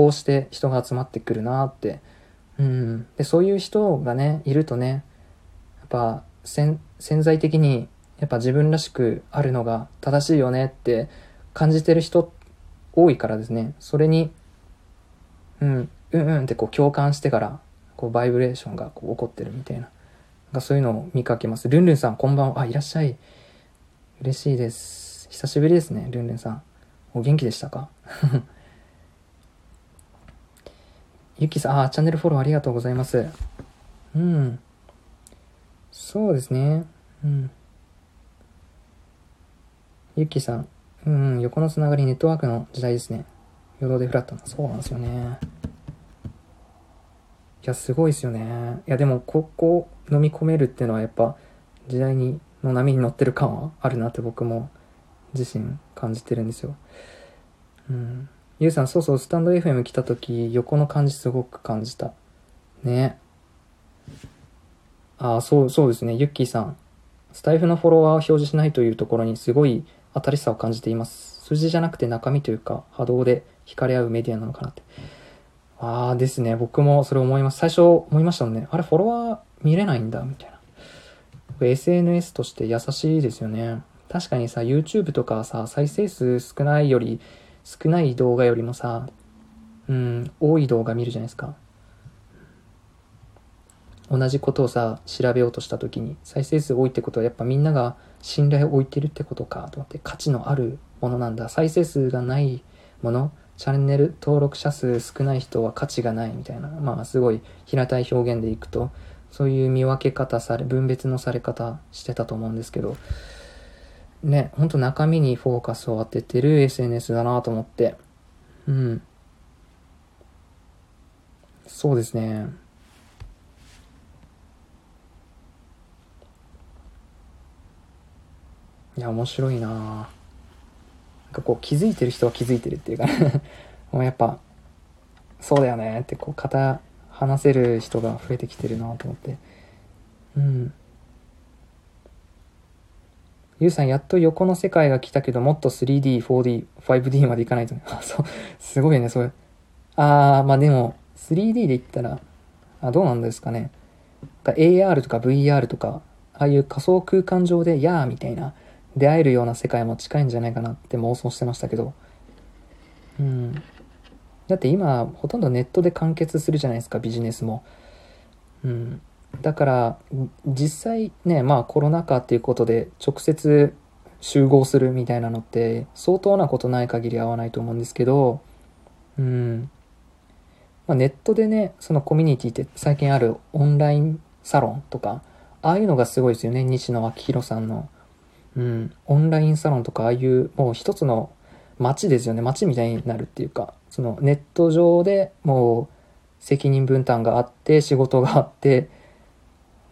うして人が集まってくるなって、うん、でそういう人がねいるとねやっぱ潜在的にやっぱ自分らしくあるのが正しいよねって感じてる人多いからですね、それに、うん、うんうんってこう共感してから、こうバイブレーションがこう起こってるみたいな。がそういうのを見かけます。ルンルンさん、こんばんは。あ、いらっしゃい。嬉しいです。久しぶりですね、ルンルンさん。お元気でしたか？ゆきさん、あ、チャンネルフォローありがとうございます。うん。そうですね。うん。ゆきさん、うん、横のつながりネットワークの時代ですね。余動でフラットな。そうなんですよね。いや、すごいですよね。いや、でも、ここ飲み込めるっていうのはやっぱ、時代に、の波に乗ってる感はあるなって僕も自身感じてるんですよ。うん。ゆうさん、そうそう、スタンド FM 来た時、横の感じすごく感じた。ね。ああ、そう、そうですね。ユッキーさん。スタイフのフォロワーを表示しないというところにすごい新しさを感じています。数字じゃなくて中身というか、波動で惹かれ合うメディアなのかなって。ああですね。僕もそれ思います。最初思いましたもんね。あれ、フォロワー見れないんだ、みたいな。SNS として優しいですよね。確かにさ、YouTube とかさ、再生数少ないより、少ない動画よりもさ、うん、多い動画見るじゃないですか。同じことをさ、調べようとした時に、再生数多いってことはやっぱみんなが信頼を置いてるってことか、と思って価値のあるものなんだ。再生数がないもの、チャンネル登録者数少ない人は価値がないみたいな、まあすごい平たい表現でいくと、そういう見分け方され、分別のされ方してたと思うんですけど、ね、ほんと中身にフォーカスを当ててる SNS だなと思って、うん。そうですね。いや、面白いななんかこう気づいてる人は気づいてるっていうか もうやっぱ、そうだよねってこう、肩、話せる人が増えてきてるなと思って。うん。ゆうさん、やっと横の世界が来たけど、もっと 3D、4D、5D までいかないとね。あ、そう、すごいね、それ。あー、まあでも、3D で言ったら、あ、どうなんですかね。AR とか VR とか、ああいう仮想空間上で、やーみたいな、出会えるような世界も近いんじゃないかなって妄想してましたけど。うん。だって今、ほとんどネットで完結するじゃないですか、ビジネスも。うん。だから、実際ね、まあコロナ禍っていうことで直接集合するみたいなのって相当なことない限り合わないと思うんですけど、うん。まあ、ネットでね、そのコミュニティって最近あるオンラインサロンとか、ああいうのがすごいですよね、西野昭弘さんの。うん。オンラインサロンとか、ああいうもう一つの街ですよね、街みたいになるっていうか、そのネット上でもう責任分担があって、仕事があって、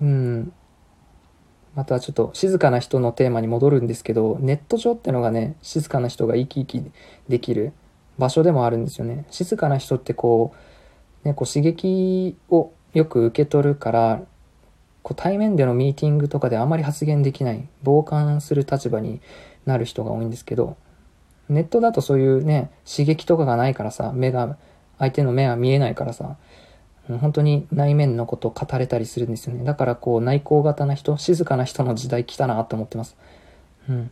うん。またちょっと静かな人のテーマに戻るんですけど、ネット上ってのがね、静かな人が生き生きできる場所でもあるんですよね。静かな人ってこう、ね、こう刺激をよく受け取るから、こう対面でのミーティングとかであまり発言できない、傍観する立場になる人が多いんですけど、ネットだとそういうね、刺激とかがないからさ、目が、相手の目が見えないからさ、本当に内面のことを語れたりするんですよね。だからこう内向型な人、静かな人の時代来たなと思ってます。うん。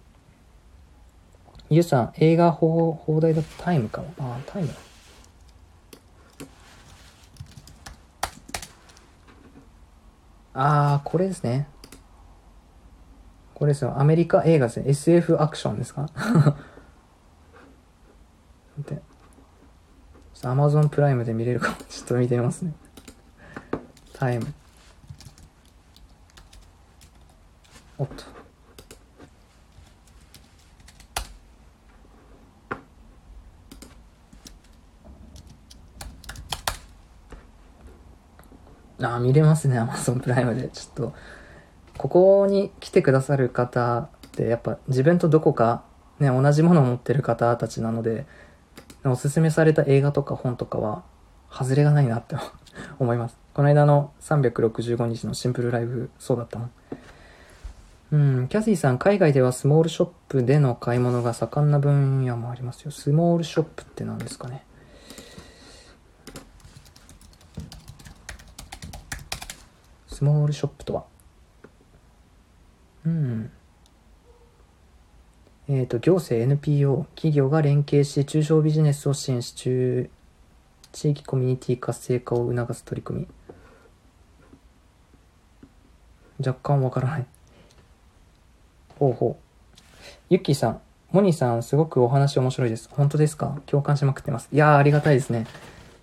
ゆうさん、映画放放題だとタイムかも。ああ、タイムだ。あー、これですね。これですよ。アメリカ映画ですね。SF アクションですか？で、アマゾンプライムで見れるかも。ちょっと見てみますね。タイム。おっと。あー、見れますね、アマゾンプライムで。ちょっと、ここに来てくださる方って、やっぱ自分とどこか、ね、同じものを持ってる方たちなので、おすすめされた映画とか本とかは、外れがないなって 思います。この間の365日のシンプルライブ、そうだったもん。うん、キャシーさん、海外ではスモールショップでの買い物が盛んな分野もありますよ。スモールショップって何ですかね。スモールショップとは？うん。えっ、と、行政 NPO、企業が連携し、中小ビジネスを支援し、中、地域コミュニティ活性化を促す取り組み。若干わからない。ほうほう。ゆっきーさん、モニーさん、すごくお話面白いです。本当ですか？共感しまくってます。いやー、ありがたいですね。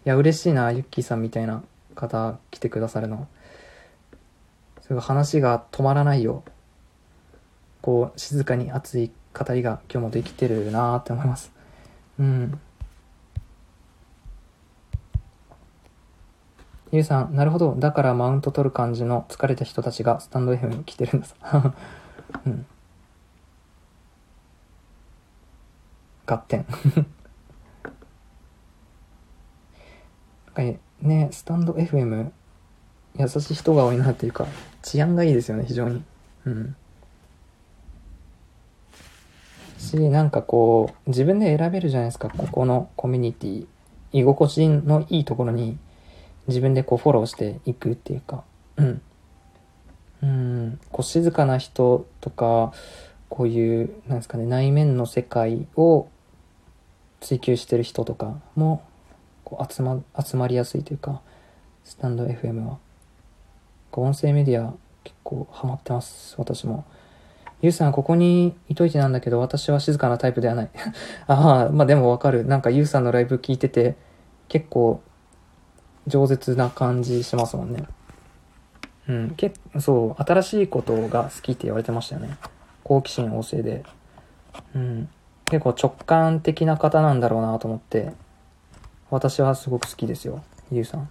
いや、嬉しいな、ゆっきーさんみたいな方来てくださるの。すごい話が止まらないよ。こう、静かに熱い語りが今日もできてるなーって思います。うん。ゆうさん、なるほど。だからマウント取る感じの疲れた人たちがスタンド FM に来てるんださ。うん。合点。なんかね、スタンド FM、優しい人が多いなっていうか、治安がいいですよね、非常に。うん。し、なんかこう、自分で選べるじゃないですか、ここのコミュニティ。居心地のいいところに自分でこうフォローしていくっていうか、うん。うん、こう静かな人とか、こういう、なんですかね、内面の世界を追求してる人とかも、こう集ま、集まりやすいというか、スタンド FM は。音声メディア結構ハマってます、私も。ゆうさん、ここにいといてなんだけど、私は静かなタイプではない。ああ、まあでもわかる。なんかゆうさんのライブ聞いてて、結構、饒舌な感じしますもんね。うん、けそう、新しいことが好きって言われてましたよね。好奇心旺盛で。うん。結構直感的な方なんだろうなと思って、私はすごく好きですよ。ゆうさん。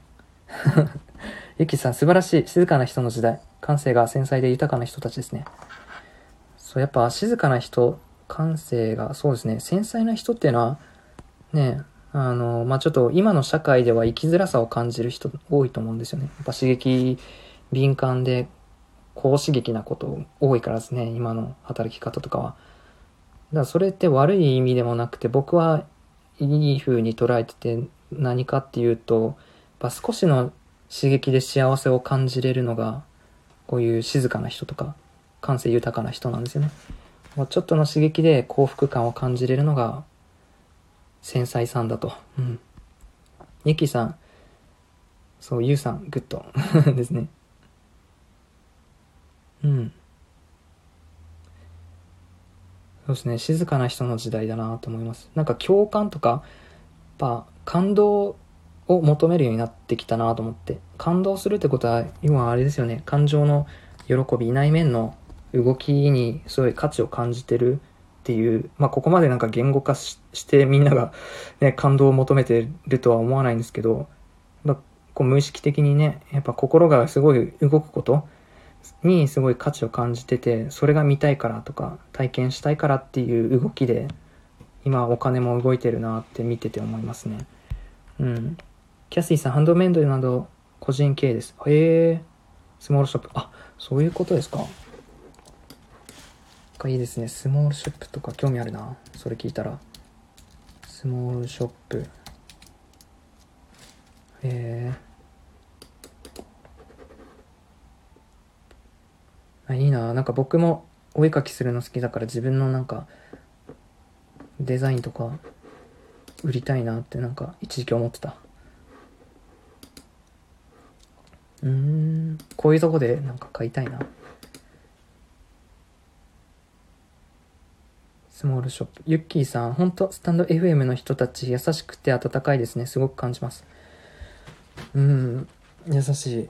ゆきさん、素晴らしい。静かな人の時代。感性が繊細で豊かな人たちですね。そう、やっぱ静かな人、感性が、そうですね、繊細な人っていうのは、ね、あの、まあ、ちょっと今の社会では生きづらさを感じる人多いと思うんですよね。やっぱ刺激敏感で高刺激なこと多いからですね、今の働き方とかは。だからそれって悪い意味でもなくて、僕はいい風に捉えてて何かっていうと、やっぱ少しの刺激で幸せを感じれるのが、こういう静かな人とか、感性豊かな人なんですよね。もうちょっとの刺激で幸福感を感じれるのが繊細さんだと。うん。ゆきさん、そう、ゆうさん、グッド ですね。うん。そうですね、静かな人の時代だなと思います。なんか共感とか、やっぱ感動を求めるようになってきたなと思って。感動するってことは、今あれですよね、感情の喜び、内面の動きにすごい価値を感じてるっていう、まあ、ここまでなんか言語化してみんなが、ね、感動を求めてるとは思わないんですけど、まあ、こう無意識的にね、やっぱ心がすごい動くことにすごい価値を感じてて、それが見たいからとか、体験したいからっていう動きで、今お金も動いてるなって見てて思いますね。うん。キャシーさん、ハンドメイドなど個人経営です。へえ、スモールショップ。あ、そういうことですか。かいいですね。スモールショップとか興味あるな。それ聞いたら。スモールショップ。へえ。あ、いいな。なんか僕もお絵かきするの好きだから自分のなんかデザインとか売りたいなってなんか一時期思ってた。うん、こういうとこでなんか買いたいな。スモールショップ。ユッキーさん、本当スタンド FM の人たち優しくて温かいですね。すごく感じます。うん、優しい。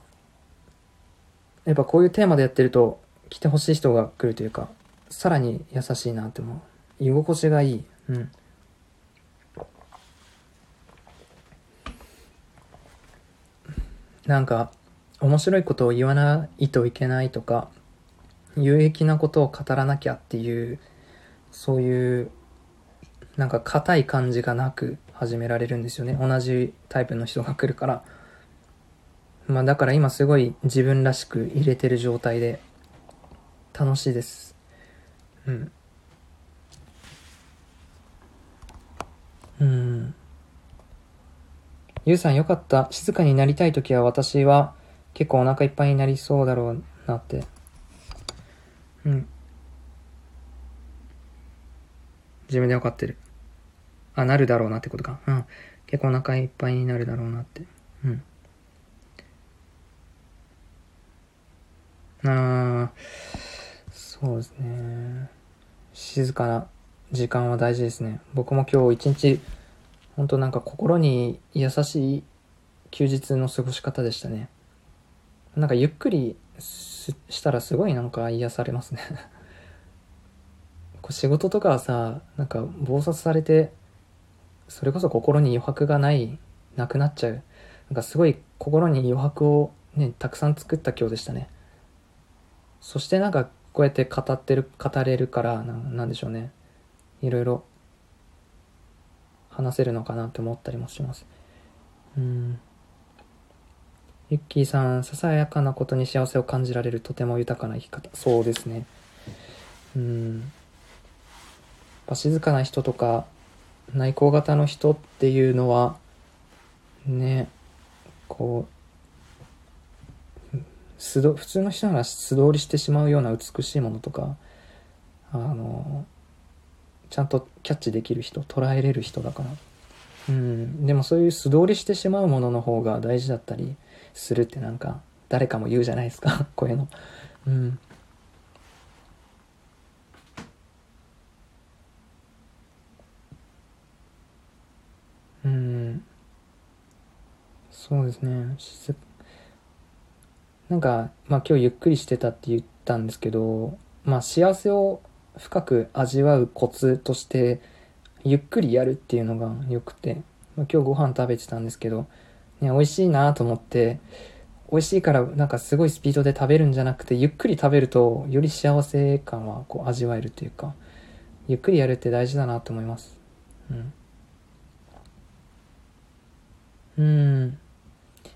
やっぱこういうテーマでやってると、来てほしい人が来るというか、さらに優しいなって思う。居心地がいい。うん。なんか、面白いことを言わないといけないとか、有益なことを語らなきゃっていうそういうなんか硬い感じがなく始められるんですよね。同じタイプの人が来るから。まあだから今すごい自分らしく入れてる状態で楽しいです。うん。うん。ゆうさんよかった。静かになりたい時は私は結構お腹いっぱいになりそうだろうなってうん自分で分かってる。あ、なるだろうなってことか。うん。結構お腹いっぱいになるだろうなって。うん。あそうですね。静かな時間は大事ですね。僕も今日一日、本当なんか心に優しい休日の過ごし方でしたね。なんかゆっくりしたらすごいなんか癒されますね。仕事とかはさなんか暴殺されてそれこそ心に余白がないなくなっちゃう。なんかすごい心に余白をねたくさん作った今日でしたね。そしてなんかこうやって語ってる語れるからなんでしょうね。いろいろ話せるのかなって思ったりもします。うん。ユッキーさんささやかなことに幸せを感じられるとても豊かな生き方。そうですね。うん。ぱ静かな人とか内向型の人っていうのはねこう素ど普通の人なら素通りしてしまうような美しいものとかあのちゃんとキャッチできる人捉えれる人だから。うん。でもそういう素通りしてしまうものの方が大事だったりするってなんか誰かも言うじゃないですかこういうの。うん。うん。そうですね。なんか、まあ今日ゆっくりしてたって言ったんですけど、まあ幸せを深く味わうコツとして、ゆっくりやるっていうのが良くて、まあ、今日ご飯食べてたんですけど、ね、美味しいなと思って、美味しいからなんかすごいスピードで食べるんじゃなくて、ゆっくり食べるとより幸せ感はこう味わえるというか、ゆっくりやるって大事だなと思います。うん。うん。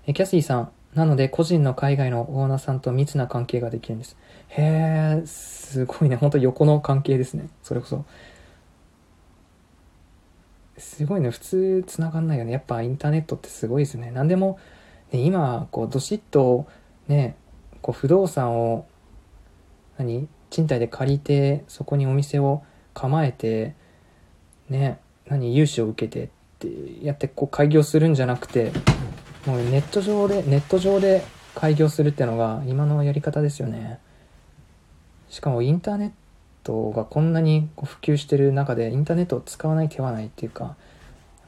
え、キャシーさん。なので、個人の海外のオーナーさんと密な関係ができるんです。へえ、すごいね。ほんと横の関係ですね。それこそ。すごいね。普通繋がんないよね。やっぱインターネットってすごいですね。何でも、ね、今、こう、どしっと、ね、こう、不動産を、何賃貸で借りて、そこにお店を構えて、ね、何融資を受けてってやって、こう、開業するんじゃなくて、もうネット上で、ネット上で開業するってのが今のやり方ですよね。しかもインターネットがこんなに普及してる中でインターネットを使わない手はないっていうか、やっ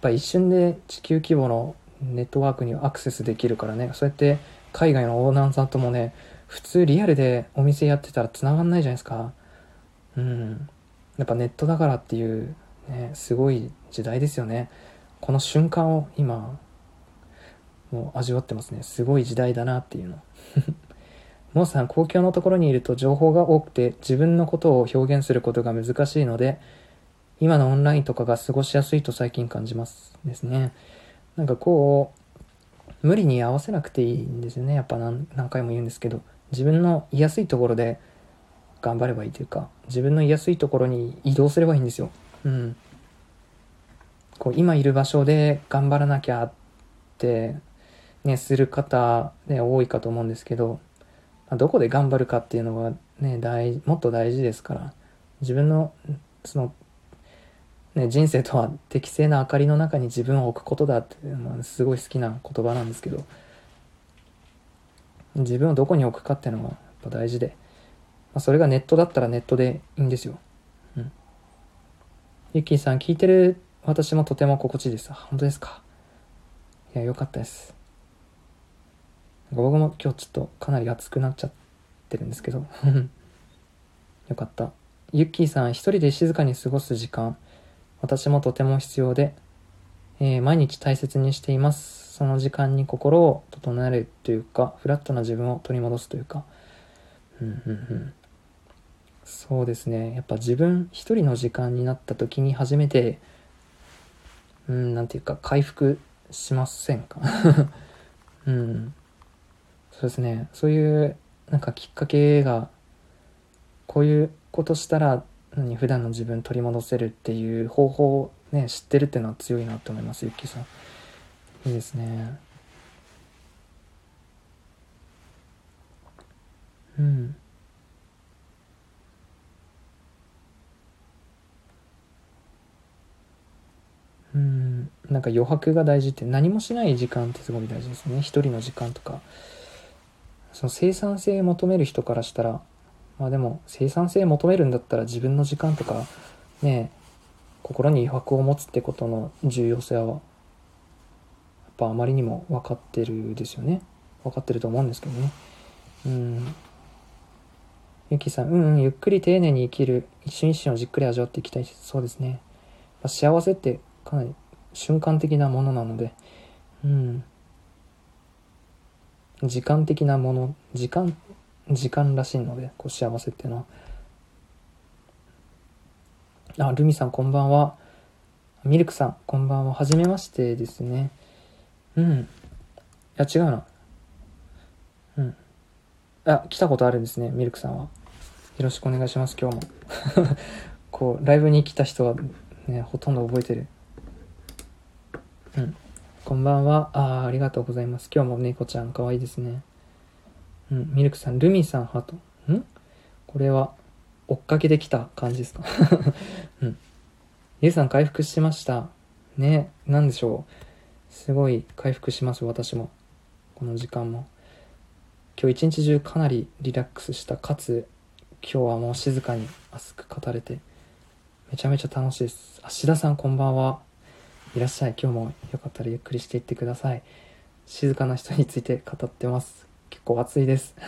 ぱ一瞬で地球規模のネットワークにアクセスできるからね、そうやって海外のオーナーさんともね、普通リアルでお店やってたら繋がんないじゃないですか。うん。やっぱネットだからっていう、ね、すごい時代ですよね。この瞬間を今もう味わってますね。すごい時代だなっていうの。モーさん、公共のところにいると情報が多くて自分のことを表現することが難しいので、今のオンラインとかが過ごしやすいと最近感じますですね。なんかこう、無理に合わせなくていいんですよね。やっぱ何回も言うんですけど、自分の居やすいところで頑張ればいいというか、自分の居やすいところに移動すればいいんですよ。うん。こう、今いる場所で頑張らなきゃってね、する方、ね、多いかと思うんですけど、まあ、どこで頑張るかっていうのがね、大、もっと大事ですから、自分の、その、ね、人生とは適正な明かりの中に自分を置くことだっていうのはすごい好きな言葉なんですけど、自分をどこに置くかっていうのがやっぱ大事で、まあ、それがネットだったらネットでいいんですよ。うん。ゆきーさん、聞いてる私もとても心地いいです。本当ですかいや、よかったです。僕も今日ちょっとかなり熱くなっちゃってるんですけど よかった。ユッキーさん、一人で静かに過ごす時間、私もとても必要で、えー、毎日大切にしています。その時間に心を整えるというか、フラットな自分を取り戻すというか、うん。そうですね。やっぱ自分一人の時間になった時に初めて、うん、なんていうか、回復しませんか？うん。そうですね。そういうなんかきっかけがこういうことしたら何普段の自分取り戻せるっていう方法をね知ってるっていうのは強いなと思いますゆっきーさん。いいですね。うん。うん。なんか余白が大事って何もしない時間ってすごい大事ですね。一人の時間とか。その生産性求める人からしたら、まあでも生産性求めるんだったら自分の時間とか、ね、心に余白を持つってことの重要性は、やっぱあまりにも分かってるですよね。分かってると思うんですけどね。うん。ゆきさん、うんうん、ゆっくり丁寧に生きる、一瞬一瞬をじっくり味わっていきたいそうですね。幸せってかなり瞬間的なものなので、うん。時間的なもの、時間、時間らしいので、こう幸せっていうのは。あ、ルミさんこんばんは。ミルクさんこんばんは。はじめましてですね。うん。いや、違うな。うん。あ、来たことあるんですね、ミルクさんは。よろしくお願いします、今日も。こうライブに来た人はねほとんど覚えてるうんこんばんは。ああありがとうございます。今日も猫ちゃんかわいいですね。うんミルクさんルミさんハートん？これは追っかけできた感じですか？うん。ゆうさん回復しました。ねなんでしょう。すごい回復します私も。この時間も。今日一日中かなりリラックスした。かつ今日はもう静かに熱く語れて。めちゃめちゃ楽しいです。あ志田さんこんばんは。いらっしゃい。今日もよかったらゆっくりしていってください。静かな人について語ってます。結構暑いです。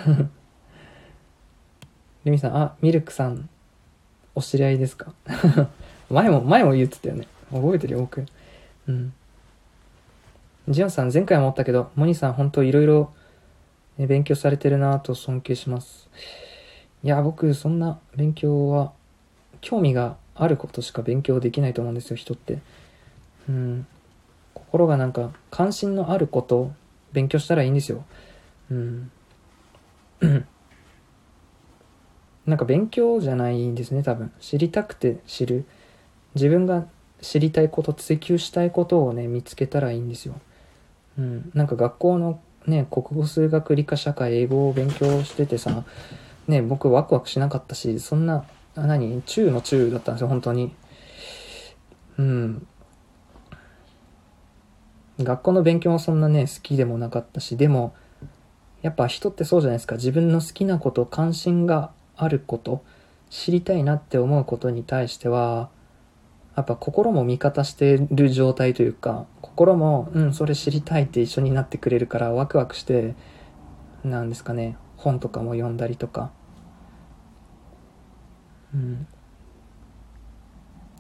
ルミさんあミルクさんお知り合いですか？前も前も言ってたよね。覚えてるよ僕。うん。ジオンさん前回も思ったけどモニさん本当いろいろ勉強されてるなぁと尊敬します。いや僕そんな勉強は興味があることしか勉強できないと思うんですよ人って。うん。心がなんか関心のあることを勉強したらいいんですよ。うん。なんか勉強じゃないんですね多分。知りたくて知る。自分が知りたいこと追求したいことをね見つけたらいいんですよ。うん。なんか学校のね国語数学理科社会英語を勉強しててさね僕ワクワクしなかったしそんな何？中の中だったんですよ本当に。うん。学校の勉強もそんなね好きでもなかったしでもやっぱ人ってそうじゃないですか。自分の好きなこと関心があること知りたいなって思うことに対してはやっぱ心も味方してる状態というか心もうんそれ知りたいって一緒になってくれるからワクワクしてなんですかね本とかも読んだりとか。うん。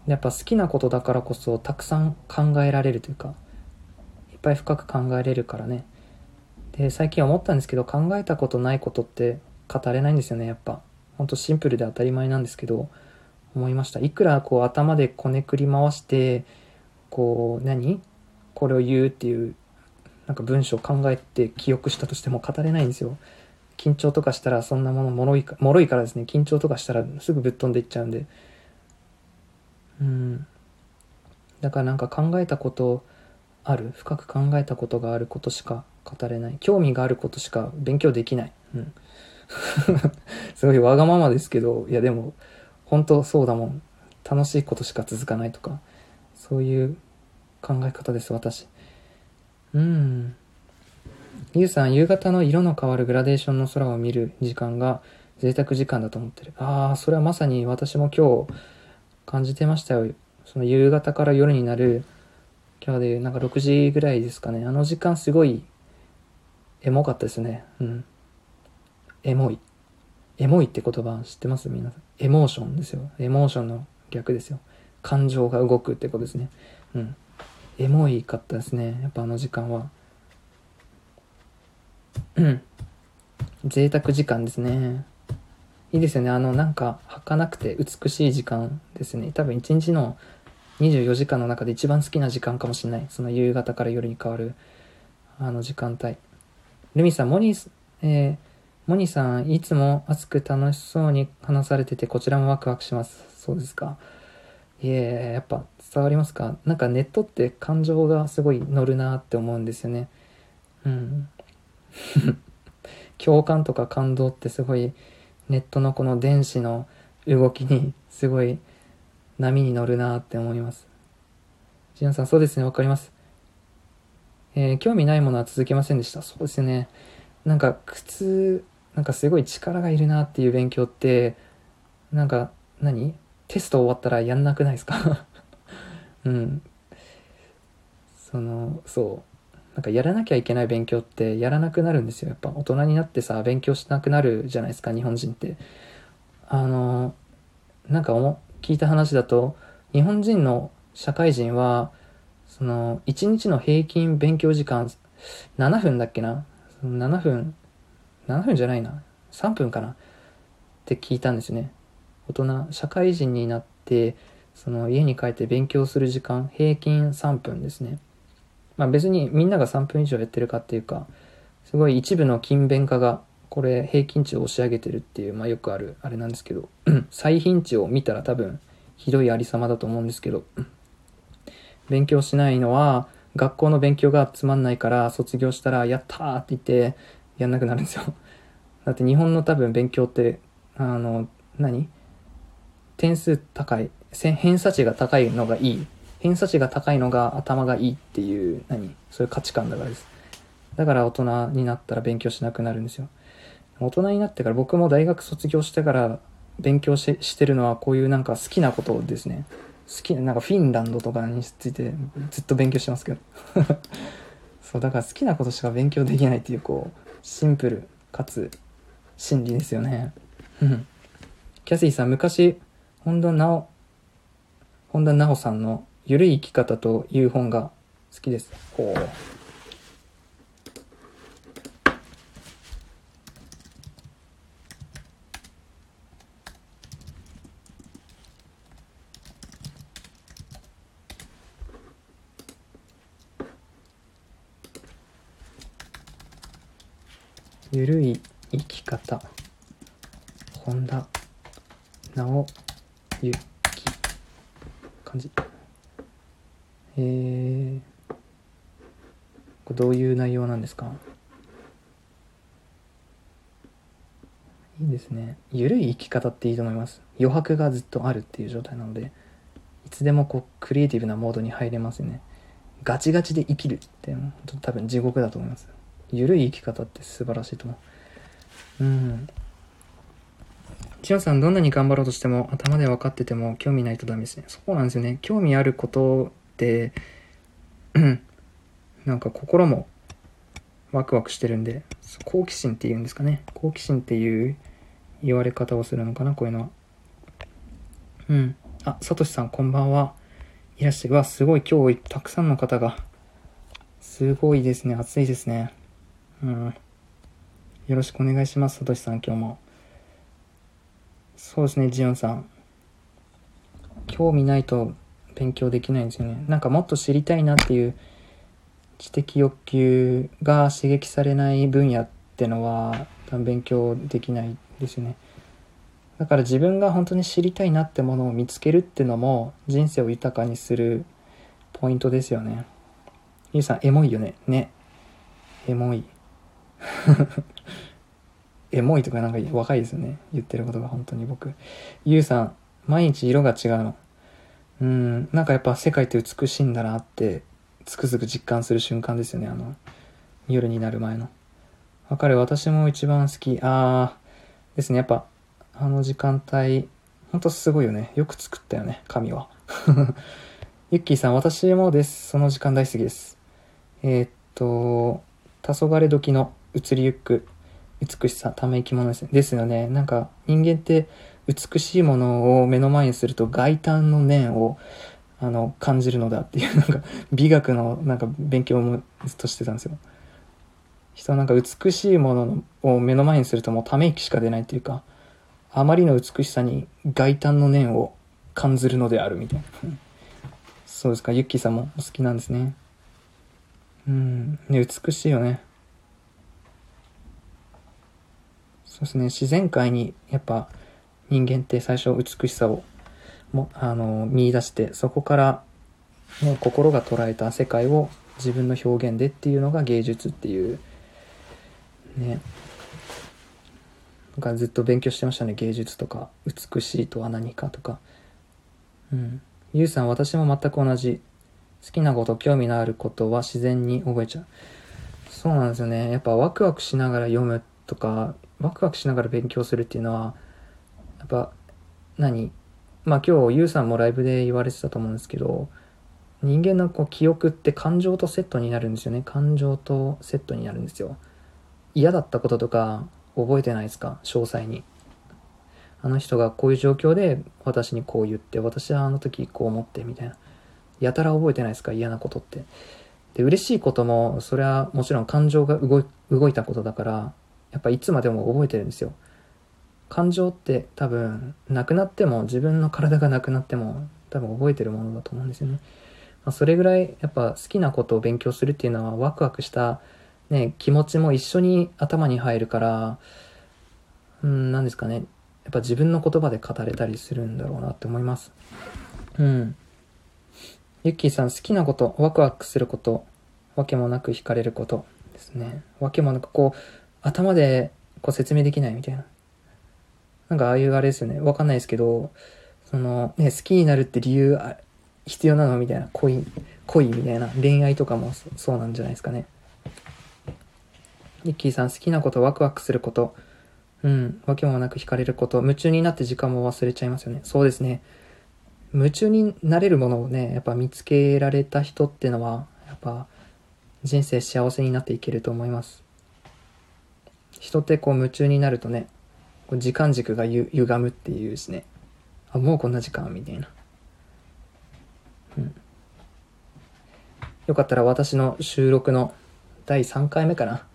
やっぱ好きなことだからこそたくさん考えられるというかぱい深く考えれるからね。で最近思ったんですけど考えたことないことって語れないんですよねやっぱ。ほんとシンプルで当たり前なんですけど思いました。いくらこう頭でこねくり回してこう何？これを言うっていうなんか文章を考えて記憶したとしても語れないんですよ。緊張とかしたらそんなものもろいかもろいからですね。緊張とかしたらすぐぶっ飛んでいっちゃうんで。うん。だからなんか考えたことある？深く考えたことがあることしか語れない。興味があることしか勉強できない、うん、すごいわがままですけどいやでも本当そうだもん。楽しいことしか続かないとか。そういう考え方です私。うん。ゆうさん夕方の色の変わるグラデーションの空を見る時間が贅沢時間だと思ってる。ああそれはまさに私も今日感じてましたよ。その夕方から夜になる今日でなんか6時ぐらいですかね。あの時間すごいエモかったですね。うん。エモい。エモいって言葉知ってます？皆さん。エモーションですよ。エモーションの逆ですよ。感情が動くってことですね。うん。エモいかったですね。やっぱあの時間は。うん。贅沢時間ですね。いいですよね。あのなんか儚くて美しい時間ですね。多分一日の24時間の中で一番好きな時間かもしれない。その夕方から夜に変わるあの時間帯。ルミさんモニー、えー、モニさんいつも熱く楽しそうに話されててこちらもワクワクします。そうですか。いえやっぱ伝わりますか？なんかネットって感情がすごい乗るなって思うんですよね。うん。共感とか感動ってすごいネットのこの電子の動きにすごい波に乗るなって思います。ジアンさん、そうですね、わかります。えー、興味ないものは続けませんでした。そうですね。なんか、靴、なんかすごい力がいるなっていう勉強って、なんか何、テスト終わったらやんなくないですか？うん。その、そう。なんかやらなきゃいけない勉強ってやらなくなるんですよ。やっぱ大人になってさ、勉強しなくなるじゃないですか、日本人って。あの、なんか聞いた話だと、日本人の社会人は、その、1日の平均勉強時間、7分だっけな ?7 分、7分じゃないな？3分かな？って聞いたんですね。大人、社会人になって、その家に帰って勉強する時間、平均3分ですね。まあ別にみんなが3分以上やってるかっていうか、すごい一部の勤勉化がこれ平均値を押し上げてるっていう、まあよくあるあれなんですけど、最貧値を見たら多分ひどいありさまだと思うんですけど、勉強しないのは、学校の勉強がつまんないから卒業したら、やったーって言ってやんなくなるんですよ。だって日本の多分勉強って、あの、何？点数高い、偏差値が高いのがいい。偏差値が高いのが頭がいいっていう、何？そういう価値観だからです。だから大人になったら勉強しなくなるんですよ。大人になってから僕も大学卒業してから勉強ししてるのはこういうなんか好きなことですね。好きな、なんかフィンランドとかについてずっと勉強してますけど。そう、だから好きなことしか勉強できないっていうこう、シンプルかつ真理ですよね。キャシーさん、昔、本田直、本田直さんのゆるい生き方という本が好きです。ほう。ゆるい生き方。本田直ゆき感じ。えー、これどういう内容なんですか？いいですね。ゆるい生き方っていいと思います。余白がずっとあるっていう状態なのでいつでもこうクリエイティブなモードに入れますよね。ガチガチで生きるって多分地獄だと思います。ゆるい生き方って素晴らしいと思う。うん。千代さん、どんなに頑張ろうとしても、頭で分かってても興味ないとダメですね。そうなんですよね。興味あることって、なんか心もワクワクしてるんで、好奇心っていうんですかね。好奇心っていう言われ方をするのかな、こういうのは。うん。あ、さとしさん、こんばんは。いらっしゃい。わ、すごい今日たくさんの方が。すごいですね。暑いですね。うん。よろしくお願いします、さとしさん、今日も。そうですね、ジオンさん。興味ないと勉強できないんですよね。なんかもっと知りたいなっていう知的欲求が刺激されない分野ってのは多分勉強できないですよね。だから自分が本当に知りたいなってものを見つけるってのも人生を豊かにするポイントですよね。ゆうさん、エモいよね。ね。エモい。エモいとかなんか若いですよね。言ってることが本当に僕。ゆうさん、毎日色が違うの。うん、なんかやっぱ世界って美しいんだなって、つくづく実感する瞬間ですよね。あの、夜になる前の。わかる？私も一番好き。あー、ですね。やっぱ、あの時間帯、ほんとすごいよね。よく作ったよね、神は。ユッキーさん、私もです。その時間大好きです。えー、っと、黄昏時の移りゆく美しさ、ため息ものですですよね。なんか人間って美しいものを目の前にすると外観の念をあの感じるのだっていう なんか美学のなんか勉強もずっとしてたんですよ。人はなんか美しいものを目の前にするともうため息しか出ないっていうか、あまりの美しさに外観の念を感じるのであるみたいな。そうですか、ユッキーさんもお好きなんですね。うん、ね、美しいよね。そうですね、自然界にやっぱ人間って最初美しさをもあの見出して、そこから、ね、心が捉えた世界を自分の表現でっていうのが芸術っていう、ね、がずっと勉強してましたね、芸術とか、美しいとは何かとか。うん。ゆうさん、私も全く同じ。好きなこと、興味のあることは自然に覚えちゃう。そうなんですよね。やっぱワクワクしながら読むとか、ワクワクしながら勉強するっていうのは、やっぱ、何？まあ今日、ゆうさんもライブで言われてたと思うんですけど、人間のこう記憶って感情とセットになるんですよね。感情とセットになるんですよ。嫌だったこととか覚えてないですか？詳細に。あの人がこういう状況で私にこう言って、私はあの時こう思ってみたいな。やたら覚えてないですか？嫌なことって。で、嬉しいことも、それはもちろん感情が動い動いたことだから、やっぱいつまでも覚えてるんですよ。感情って多分、なくなっても、自分の体がなくなっても、多分覚えてるものだと思うんですよね。まあ、それぐらい、やっぱ好きなことを勉強するっていうのは、ワクワクした、ね、気持ちも一緒に頭に入るから、うん、なですかね。やっぱ自分の言葉で語れたりするんだろうなって思います。うん。ゆっきーさん、好きなこと、ワクワクすること、わけもなく惹かれることですね。わけもなくこう、頭でこう説明できないみたいな。なんかああいうあれですよね。わかんないですけど、その、ね、好きになるって理由必要なのみたいな。恋、恋みたいな。恋愛とかもそうなんじゃないですかね。ゆっきーさん、好きなこと、ワクワクすること、うん、わけもなく惹かれること、夢中になって時間も忘れちゃいますよね。そうですね。夢中になれるものをね、やっぱ見つけられた人ってのは、やっぱ人生幸せになっていけると思います。人ってこう夢中になるとね、こう時間軸がゆ歪むっていうですね。あ、もうこんな時間みたいな。うん。よかったら私の収録の第3回目かな。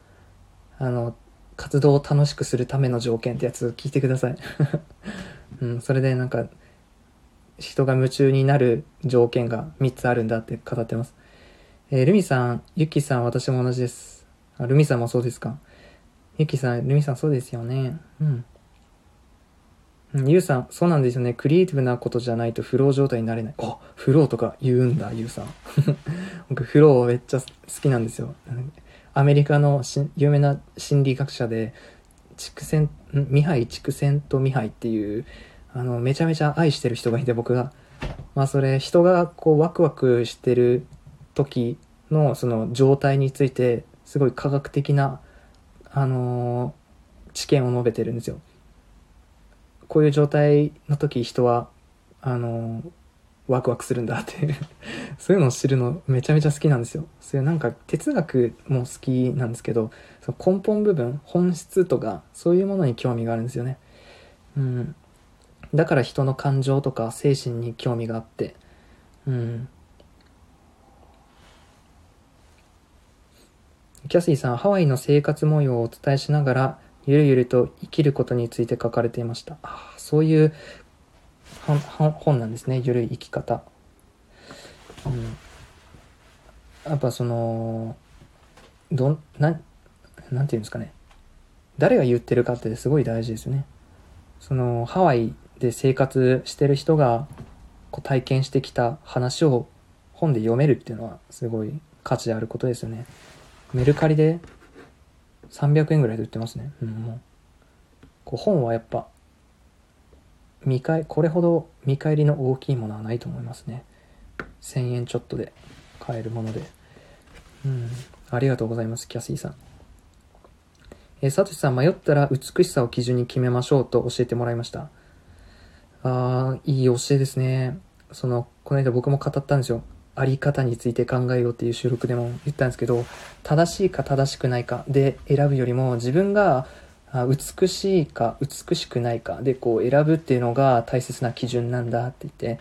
あの、活動を楽しくするための条件ってやつ聞いてください。うん、それでなんか、人が夢中になる条件が3つあるんだって語ってます。えー、ルミさん、ユキさん、私も同じです。あ、ルミさんもそうですか。ユキさん、ルミさんそうですよね。うん。ユウさん、そうなんですよね。クリエイティブなことじゃないとフロー状態になれない。あ、フローとか言うんだ、ユウさん。僕、フローめっちゃ好きなんですよ。アメリカの有名な心理学者で、畜生、ミハイ、畜生とミハイっていう、あの、めちゃめちゃ愛してる人がいて、僕が。まあ、それ、人がこう、ワクワクしてる時の、その状態について、すごい科学的な、あのー、知見を述べてるんですよ。こういう状態の時、人は、あのー、ワクワクするんだって そういうのを知るのめちゃめちゃ好きなんですよ。そういうなんか哲学も好きなんですけど、その根本部分、本質とか、そういうものに興味があるんですよね。うん。だから人の感情とか精神に興味があって、うん。キャシーさん、ハワイの生活模様をお伝えしながら、ゆるゆると生きることについて書かれていました。あ、そういう本なんですね。ゆるい生き方。うん。やっぱその、どん、な、なんていうんですかね。誰が言ってるかってすごい大事ですよね。その、ハワイで生活してる人がこう体験してきた話を本で読めるっていうのはすごい価値あることですよね。メルカリで300円ぐらいで売ってますね。うん、もう。こう本はやっぱ見返、これほど見返りの大きいものはないと思いますね。1000円ちょっとで買えるもので。うん。ありがとうございます、キャシーさん。え、サトシさん、迷ったら美しさを基準に決めましょうと教えてもらいました。ああ、いい教えですね。その、この間僕も語ったんですよ。あり方について考えようっていう収録でも言ったんですけど、正しいか正しくないかで選ぶよりも、自分が美しいか美しくないかでこう選ぶっていうのが大切な基準なんだって言って、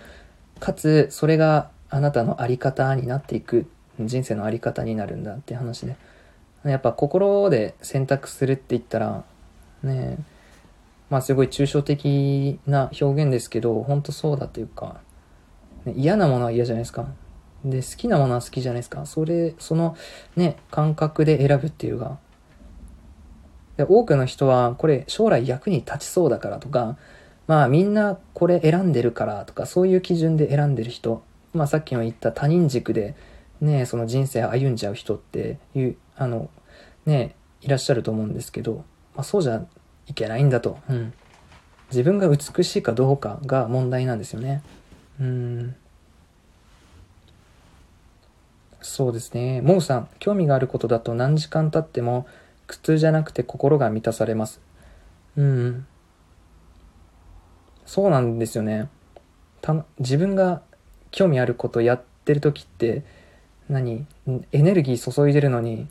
かつそれがあなたのあり方になっていく、人生のあり方になるんだって話で。やっぱ心で選択するって言ったら、ねまあすごい抽象的な表現ですけど、本当そうだというか、嫌なものは嫌じゃないですか。で、好きなものは好きじゃないですか。それ、そのね、感覚で選ぶっていうか、で多くの人はこれ将来役に立ちそうだからとか、まあみんなこれ選んでるからとか、そういう基準で選んでる人、まあさっきの言った他人軸でね、その人生歩んじゃう人っていう、あの、ね、いらっしゃると思うんですけど、まあそうじゃいけないんだと。うん。自分が美しいかどうかが問題なんですよね。うん。そうですね。モウさん、興味があることだと何時間経っても苦痛じゃなくて心が満たされます。うん。そうなんですよね。た自分が興味あることやってる時って何エネルギー注いでるのに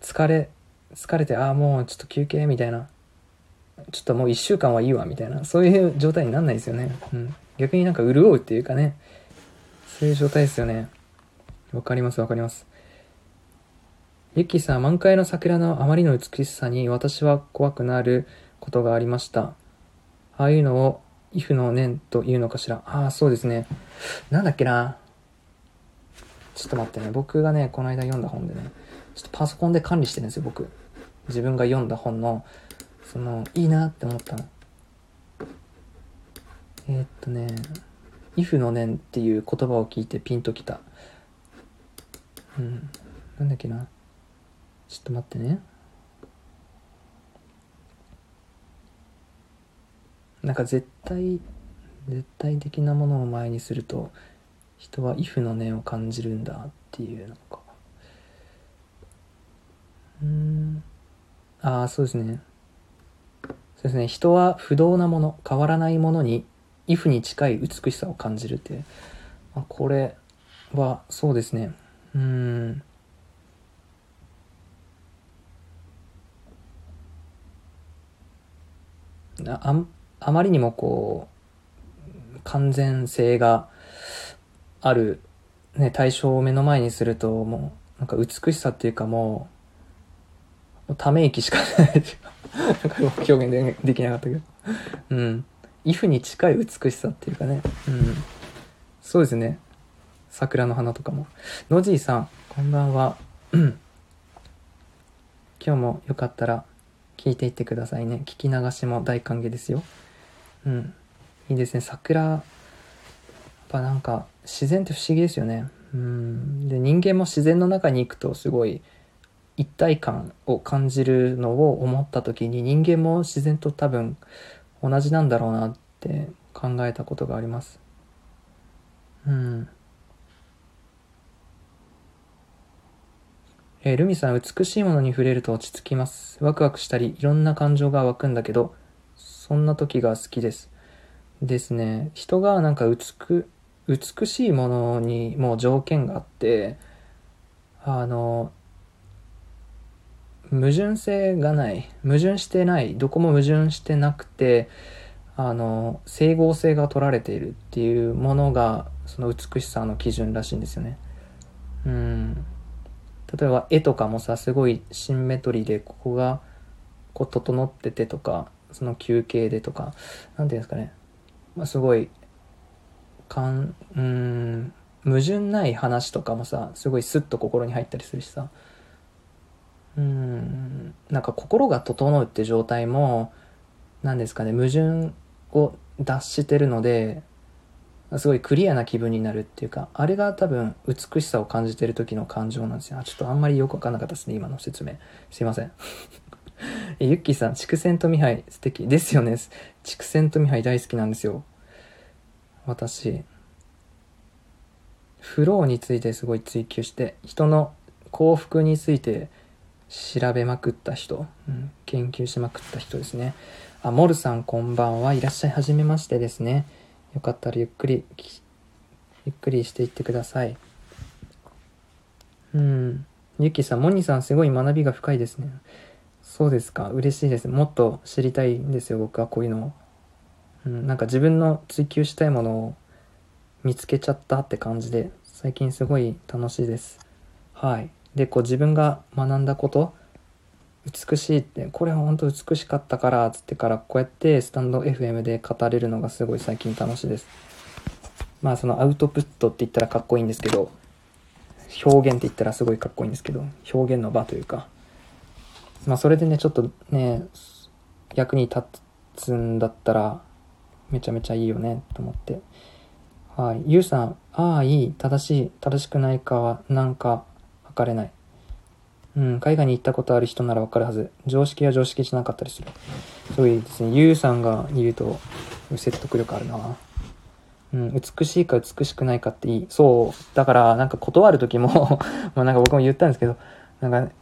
疲れ疲れてああもうちょっと休憩みたいなちょっともう1週間はいいわみたいなそういう状態になんないですよね、うん、逆になんか潤うっていうかねそういう状態ですよねわかりますわかりますユッキーさん、満開の桜のあまりの美しさに私は怖くなることがありました。ああいうのを、イフの念というのかしら。ああ、そうですね。なんだっけな。ちょっと待ってね。僕がね、この間読んだ本でね、ちょっとパソコンで管理してるんですよ、僕。自分が読んだ本の、その、いいなって思ったの。えーっとね「イフの念」っていう言葉を聞いてピンときたうん。なんだっけな。ちょっと待ってね。なんか絶対絶対的なものを前にすると人は「イフの念」を感じるんだっていうなんか。うん。ああそうですね。そうですね。人は不動なもの変わらないものに「イフに近い美しさを感じるって。あこれはそうですね。うん。ああまりにもこう完全性がある、ね、対象を目の前にするともうなんか美しさっていうかもうため息しかないなんか表現でできなかったけど。うん「イフに近い美しさっていうかね。うん。そうですね。桜の花とかも。ノジーさんこんばんは。今日もよかったら聞いていってくださいね。聞き流しも大歓迎ですよ。うん。いいですね。桜やっぱなんか自然って不思議ですよね。うん。で人間も自然の中に行くとすごい一体感を感じるのを思った時に人間も自然と多分同じなんだろうなって考えたことがあります。うん。えールミさん、美しいものに触れると落ち着きます。ワクワクしたり、いろんな感情が湧くんだけど、そんな時が好きです。ですね。人がなんか美、美しいものにもう条件があって、あの、矛盾性がない。矛盾してない。どこも矛盾してなくて、あの、整合性が取られているっていうものが、その美しさの基準らしいんですよね。うん。例えば絵とかもさすごいシンメトリーでここがこう整っててとかその休憩でとかなんていうんですかね、まあ、すごいかんうん矛盾ない話とかもさすごいスッと心に入ったりするしさ。うんなんか心が整うって状態も何ですかね矛盾を脱してるのですごいクリアな気分になるっていうか、あれが多分美しさを感じてる時の感情なんですよ。あちょっとあんまりよくわかんなかったですね、今の説明。すいません。えゆっきーさん、畜生とミハイ素敵ですよね。畜生とミハイ大好きなんですよ。私。フローについてすごい追求して、人の幸福について調べまくった人、うん、研究しまくった人ですね。あ、モルさんこんばんは。いらっしゃい、はじめましてですね。よかったらゆっくりゆっくりしていってください。うん。ゆきさんモニさんすごい学びが深いですね。そうですか。嬉しいです。もっと知りたいんですよ僕はこういうのを、うん、なんか自分の追求したいものを見つけちゃったって感じで最近すごい楽しいです。はい。でこう自分が学んだこと美しいってこれは本当美しかったからつってからこうやってスタンド FM で語れるのがすごい最近楽しいです。まあそのアウトプットって言ったらかっこいいんですけど表現って言ったらすごいかっこいいんですけど表現の場というか。まあそれでねちょっとね役に立つんだったらめちゃめちゃいいよねと思って。はい。ゆうさんああいい。正しい。正しくないかはなんか測れない。うん、海外に行ったことある人ならわかるはず。常識は常識じゃなかったりする。すごいですね。ゆうさんが言うと、説得力あるな。うん、美しいか美しくないかっていい。そう。だから、なんか断る時も まあなんか僕も言ったんですけど、なんか、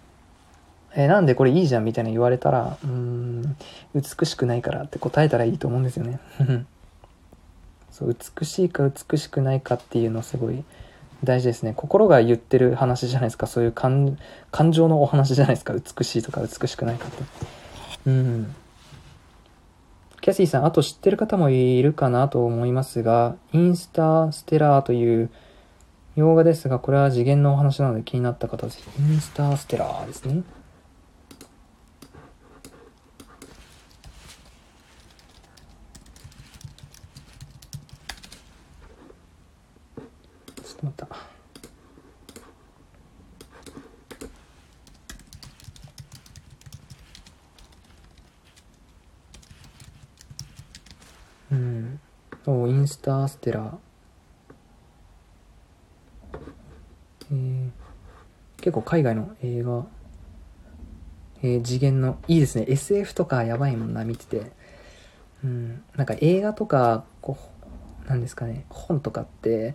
え、なんでこれいいじゃんみたいな言われたら、うーん、美しくないからって答えたらいいと思うんですよね。そう、美しいか美しくないかっていうのすごい、大事ですね。心が言ってる話じゃないですか。そういう感感情のお話じゃないですか。美しいとか美しくないかって。うん。キャシーさんあと知ってる方もいるかなと思いますがインターステラーという洋画ですがこれは次元のお話なので気になった方はぜひ。インターステラーですね。ちょっと待ったうんおインスタステラ。えー、結構海外の映画、えー、次元の、いいですね。SF とかやばいもんな、見てて。うん、なんか映画とか、こう、なんですかね、本とかって、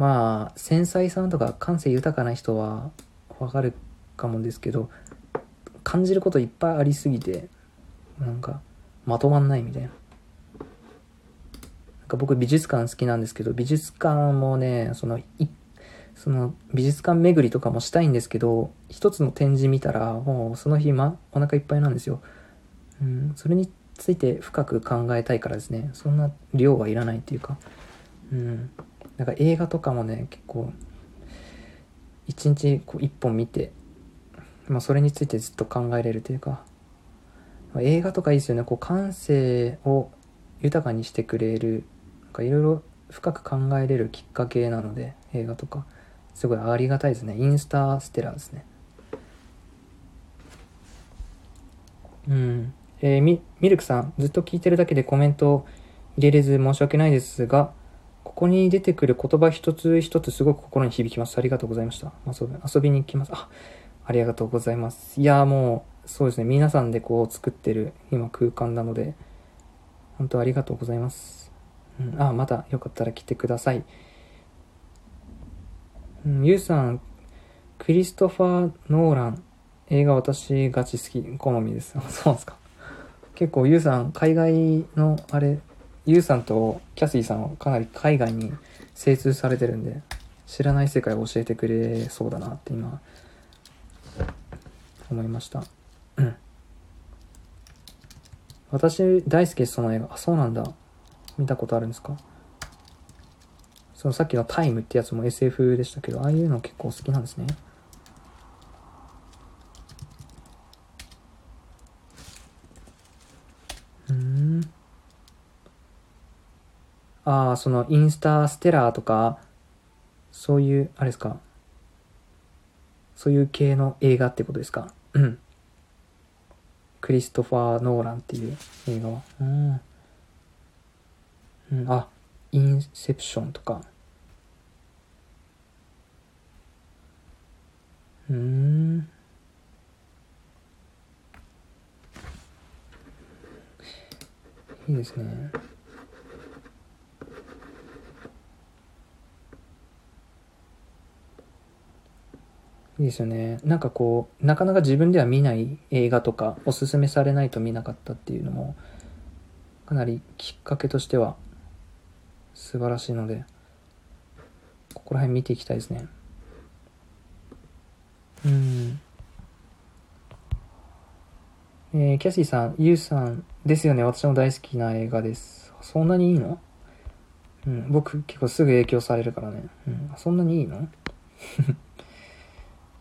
まあ、繊細さんとか感性豊かな人はわかるかもですけど、感じることいっぱいありすぎて、なんか、まとまんないみたいな。なんか僕美術館好きなんですけど、美術館もね、その、い、その美術館巡りとかもしたいんですけど、一つの展示見たら、もうその日、ま、お腹いっぱいなんですよ。うん、それについて深く考えたいからですね、そんな量はいらないっていうか、うん。なんか映画とかもね、結構、一日こう一本見て、まあそれについてずっと考えれるというか、映画とかいいですよね、こう感性を豊かにしてくれるなんかいろいろ深く考えれるきっかけなので映画とか。すごいありがたいですね。インスタステラーですね。うん。えー、ミミルクさんずっと聞いてるだけでコメント入れれず申し訳ないですがここに出てくる言葉一つ一つすごく心に響きます。ありがとうございました。遊び遊びに行きます。あありがとうございます。いやもうそうですね。皆さんでこう作ってる今空間なので本当ありがとうございます。うん、あ、またよかったら来てください。うん、ゆうさん、クリストファー・ノーラン、映画私ガチ好き、好みです。そうですか。結構ゆうさん、海外の、あれ、ゆうさんとキャシーさんはかなり海外に精通されてるんで、知らない世界を教えてくれそうだなって今、思いました。私大好き、その映画。あ、そうなんだ。見たことあるんですか？そのさっきのタイムってやつも SF でしたけど、ああいうの結構好きなんですね。うん。ああ、そのインスタステラーとか、そういう、あれですか？そういう系の映画ってことですか？うん。クリストファー・ノーランっていう映画は。うん。うん、あ、インセプションとか。うん。いいですね。いいですよね。なんかこう、なかなか自分では見ない映画とか、おすすめされないと見なかったっていうのも、かなりきっかけとしては素晴らしいので、ここら辺見ていきたいですね。うん。えー、キャシーさん、ユウさんですよね。私も大好きな映画です。そんなにいいの？うん、僕結構すぐ影響されるからね。うん、そんなにいいの？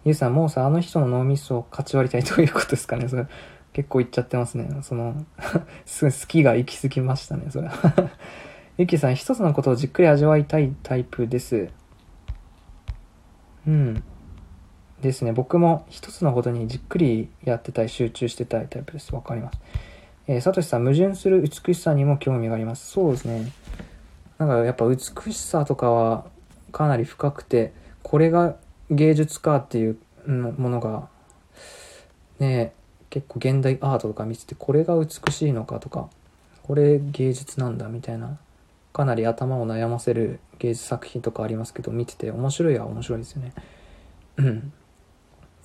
ユウさん、もうさ、あの人の脳みそを勝ち割りたいということですかね。それ結構言っちゃってますね。その すごい好きが行き過ぎましたね、それ。ゆきさん、一つのことをじっくり味わいたいタイプです。うん。ですね。僕も一つのことにじっくりやってたい、集中してたいタイプです。わかります。えー、サトシさん、矛盾する美しさにも興味があります。そうですね。なんかやっぱ美しさとかはかなり深くて、これが芸術かっていうものが、ね、結構現代アートとか見てて、これが美しいのかとか、これ芸術なんだみたいなかなり頭を悩ませる芸術作品とかありますけど見てて面白いは面白いですよね。うん。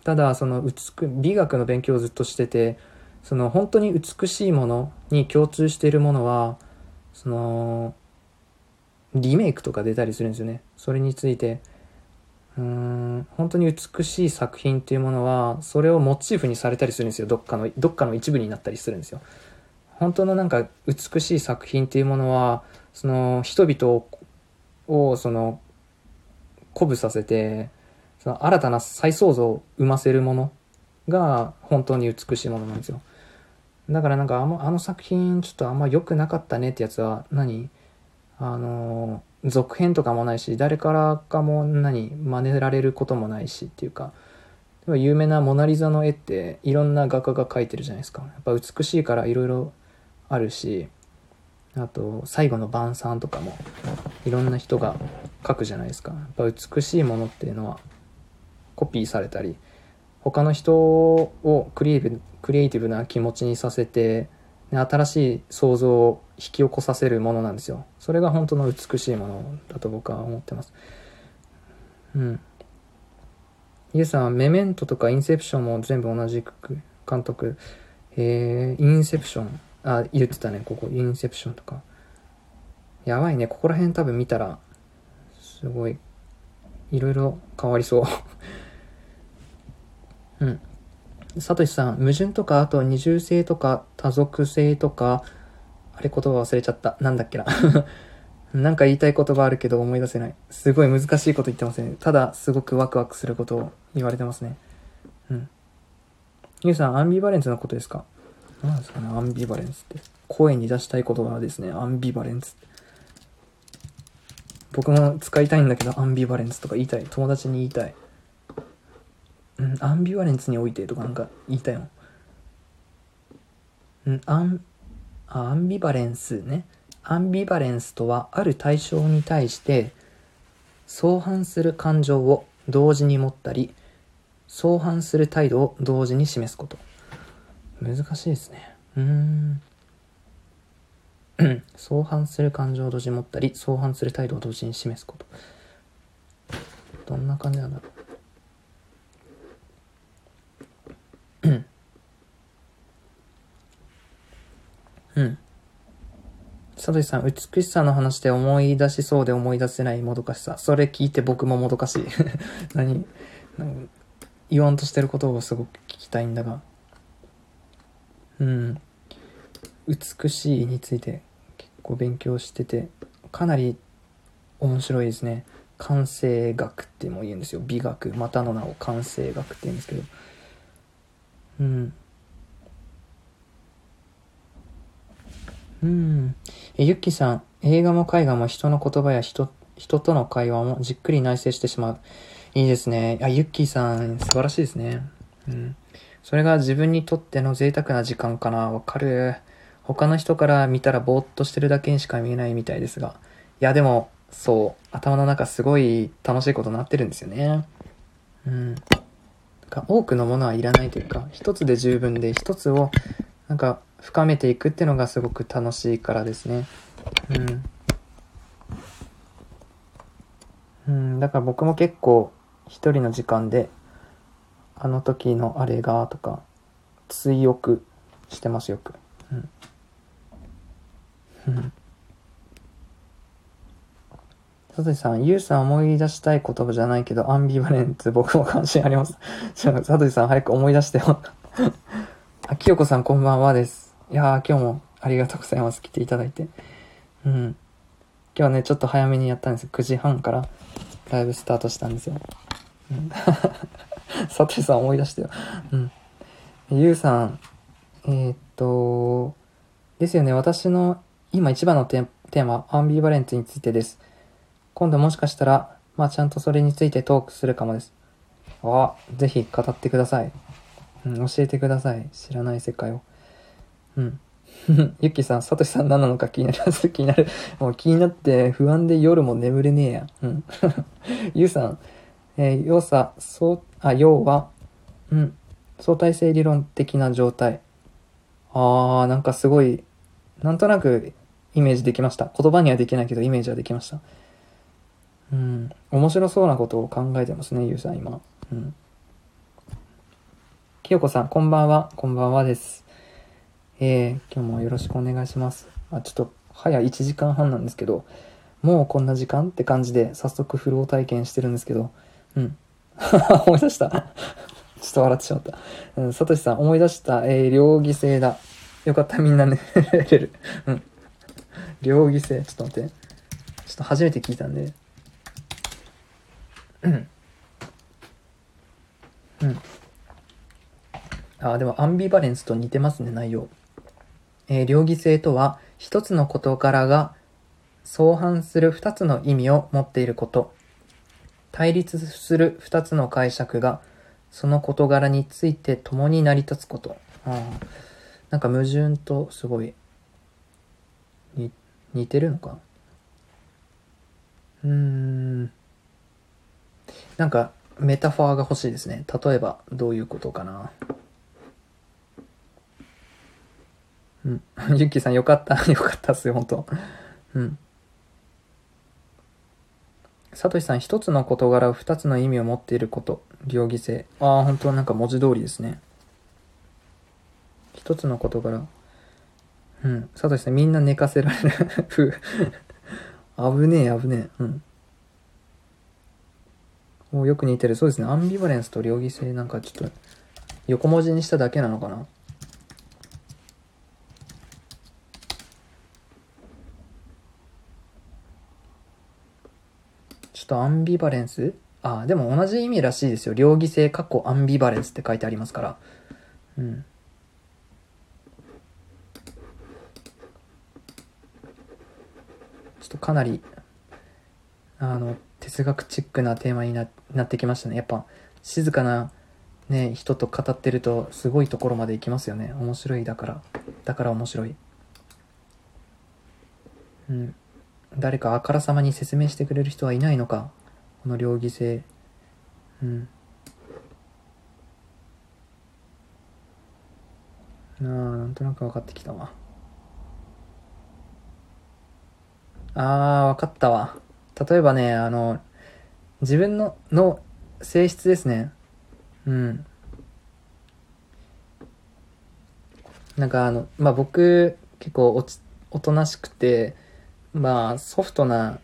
ただその美美学の勉強をずっとしててその本当に美しいものに共通しているものはそのリメイクとか出たりするんですよね。それについてうん本当に美しい作品っていうものはそれをモチーフにされたりするんですよ。どっかのどっかの一部になったりするんですよ。本当のなんか美しい作品っていうものはその人々をその鼓舞させてその新たな再創造を生ませるものが本当に美しいものなんですよ。だからなんかあのあの作品ちょっとあんま良くなかったねってやつは何？あの続編とかもないし誰からかも何真似られることもないしっていうか有名なモナリザの絵っていろんな画家が描いてるじゃないですかやっぱ美しいからいろいろあるしあと、最後の晩餐とかも、いろんな人が書くじゃないですか。やっぱ美しいものっていうのは、コピーされたり、他の人をクリエイブクリエイティブな気持ちにさせて、新しい想像を引き起こさせるものなんですよ。それが本当の美しいものだと僕は思ってます。うん。ゆうさんメメントとかインセプションも全部同じく監督。えー、インセプション。あ、言ってたね、ここ。インセプションとか。やばいね。ここら辺多分見たら、すごい、いろいろ変わりそう。うん。さとしさん、矛盾とか、あと二重性とか、多属性とか、あれ言葉忘れちゃった。なんだっけな。なんか言いたい言葉あるけど思い出せない。すごい難しいこと言ってますね。ただ、すごくワクワクすることを言われてますね。うん。ゆうさん、アンビバレンスのことですか？何ですかね、アンビバレンスって。声に出したい言葉ですね、アンビバレンス。僕も使いたいんだけど、アンビバレンスとか言いたい。友達に言いたい。うん、アンビバレンスにおいてとかなんか言いたいもん。うん、アン、アンビバレンスね。アンビバレンスとは、ある対象に対して、相反する感情を同時に持ったり、相反する態度を同時に示すこと。難しいですね。うーん。相反する感情を同時に持ったり、相反する態度を同時に示すこと。どんな感じなんだろう。うん。サトシさん、美しさの話で思い出しそうで思い出せないもどかしさ。それ聞いて僕ももどかしい。何言わんとしてることをすごく聞きたいんだが。うん。美しいについて結構勉強してて、かなり面白いですね。感性学っても言うんですよ。美学。またの名を感性学って言うんですけど。うん。うん。え、ゆっきさん、映画も絵画も人の言葉や人、人との会話もじっくり内省してしまう。いいですね。あ、ゆっきーさん、素晴らしいですね。うん。それが自分にとっての贅沢な時間かな。わかる。他の人から見たらぼーっとしてるだけにしか見えないみたいですが。いや、でも、そう、頭の中すごい楽しいことになってるんですよね。うん。多くのものはいらないというか、一つで十分で、一つを、なんか、深めていくっていうのがすごく楽しいからですね。うん。うん、だから僕も結構、一人の時間で、あの時のあれが、とか、追憶してますよく。うん。うん。佐藤さん、ゆうさん思い出したい言葉じゃないけど、アンビバレンツ、僕も関心あります。ちょ、佐藤さん早く思い出してよ。あ、きよこさんこんばんはです。いやー、今日もありがとうございます。来ていただいて。うん。今日はね、ちょっと早めにやったんですよ。9時半からライブスタートしたんですよ。うん。サトシさん思い出してよ。うん。ゆうさん、えー、っと、ですよね、私の今一番のテーマ、アンビバレンツについてです。今度もしかしたら、まあちゃんとそれについてトークするかもです。あ、ぜひ語ってください。うん、教えてください。知らない世界を。うん。ゆきさん、さとしさん何なのか気になります。気になる。もう気になって不安で夜も眠れねえや。うん。ゆうさん、えー、要さ、そう、あ、要は、うん、相対性理論的な状態。あー、なんかすごい、なんとなくイメージできました。言葉にはできないけどイメージはできました。うん、面白そうなことを考えてますね、ゆうさん今。うん。きよこさん、こんばんは。こんばんはです。えー、今日もよろしくお願いします。あ、ちょっと、早1時間半なんですけど、もうこんな時間って感じで早速フロー体験してるんですけど、うん。思い出した？ちょっと笑ってしまった。うん、さとしさん、思い出した？えー、両義性だ。よかった、みんなね、れる。うん。両義性。ちょっと待って。ちょっと初めて聞いたんで。うん。うん。あ、でもアンビバレンスと似てますね、内容。えー、両義性とは、一つの事柄が相反する二つの意味を持っていること。対立する二つの解釈が、その事柄について共に成り立つこと。あなんか矛盾とすごい、似てるのか。うーん。なんかメタファーが欲しいですね。例えばどういうことかな。うん。ゆきーさんよかった。よかったっすよ本当。うん。さとしさん一つの事柄を二つの意味を持っていること。両義性ああ本当なんか文字通りですね。一つの事柄。うん。さとしさんみんな寝かせられる。ふ危ねえ危ねえ。うん。およく似てる。そうですね。アンビバレンスと両義性なんかちょっと横文字にしただけなのかな。ちょっとアンビバレンス？あ、でも同じ意味らしいですよ。両義性、過去アンビバレンスって書いてありますから。うん。ちょっとかなり、あの、哲学チックなテーマにななってきましたね。やっぱ、静かな、ね、人と語ってると、すごいところまで行きますよね。面白いだから。だから面白い。うん。誰かあからさまに説明してくれる人はいないのか。この両義性うん。ああなんとなく分かってきたわ。ああ分かったわ。例えばねあの自分のの性質ですね。うん。なんかあのまあ僕結構おちおとなしくてまあ、ソフトな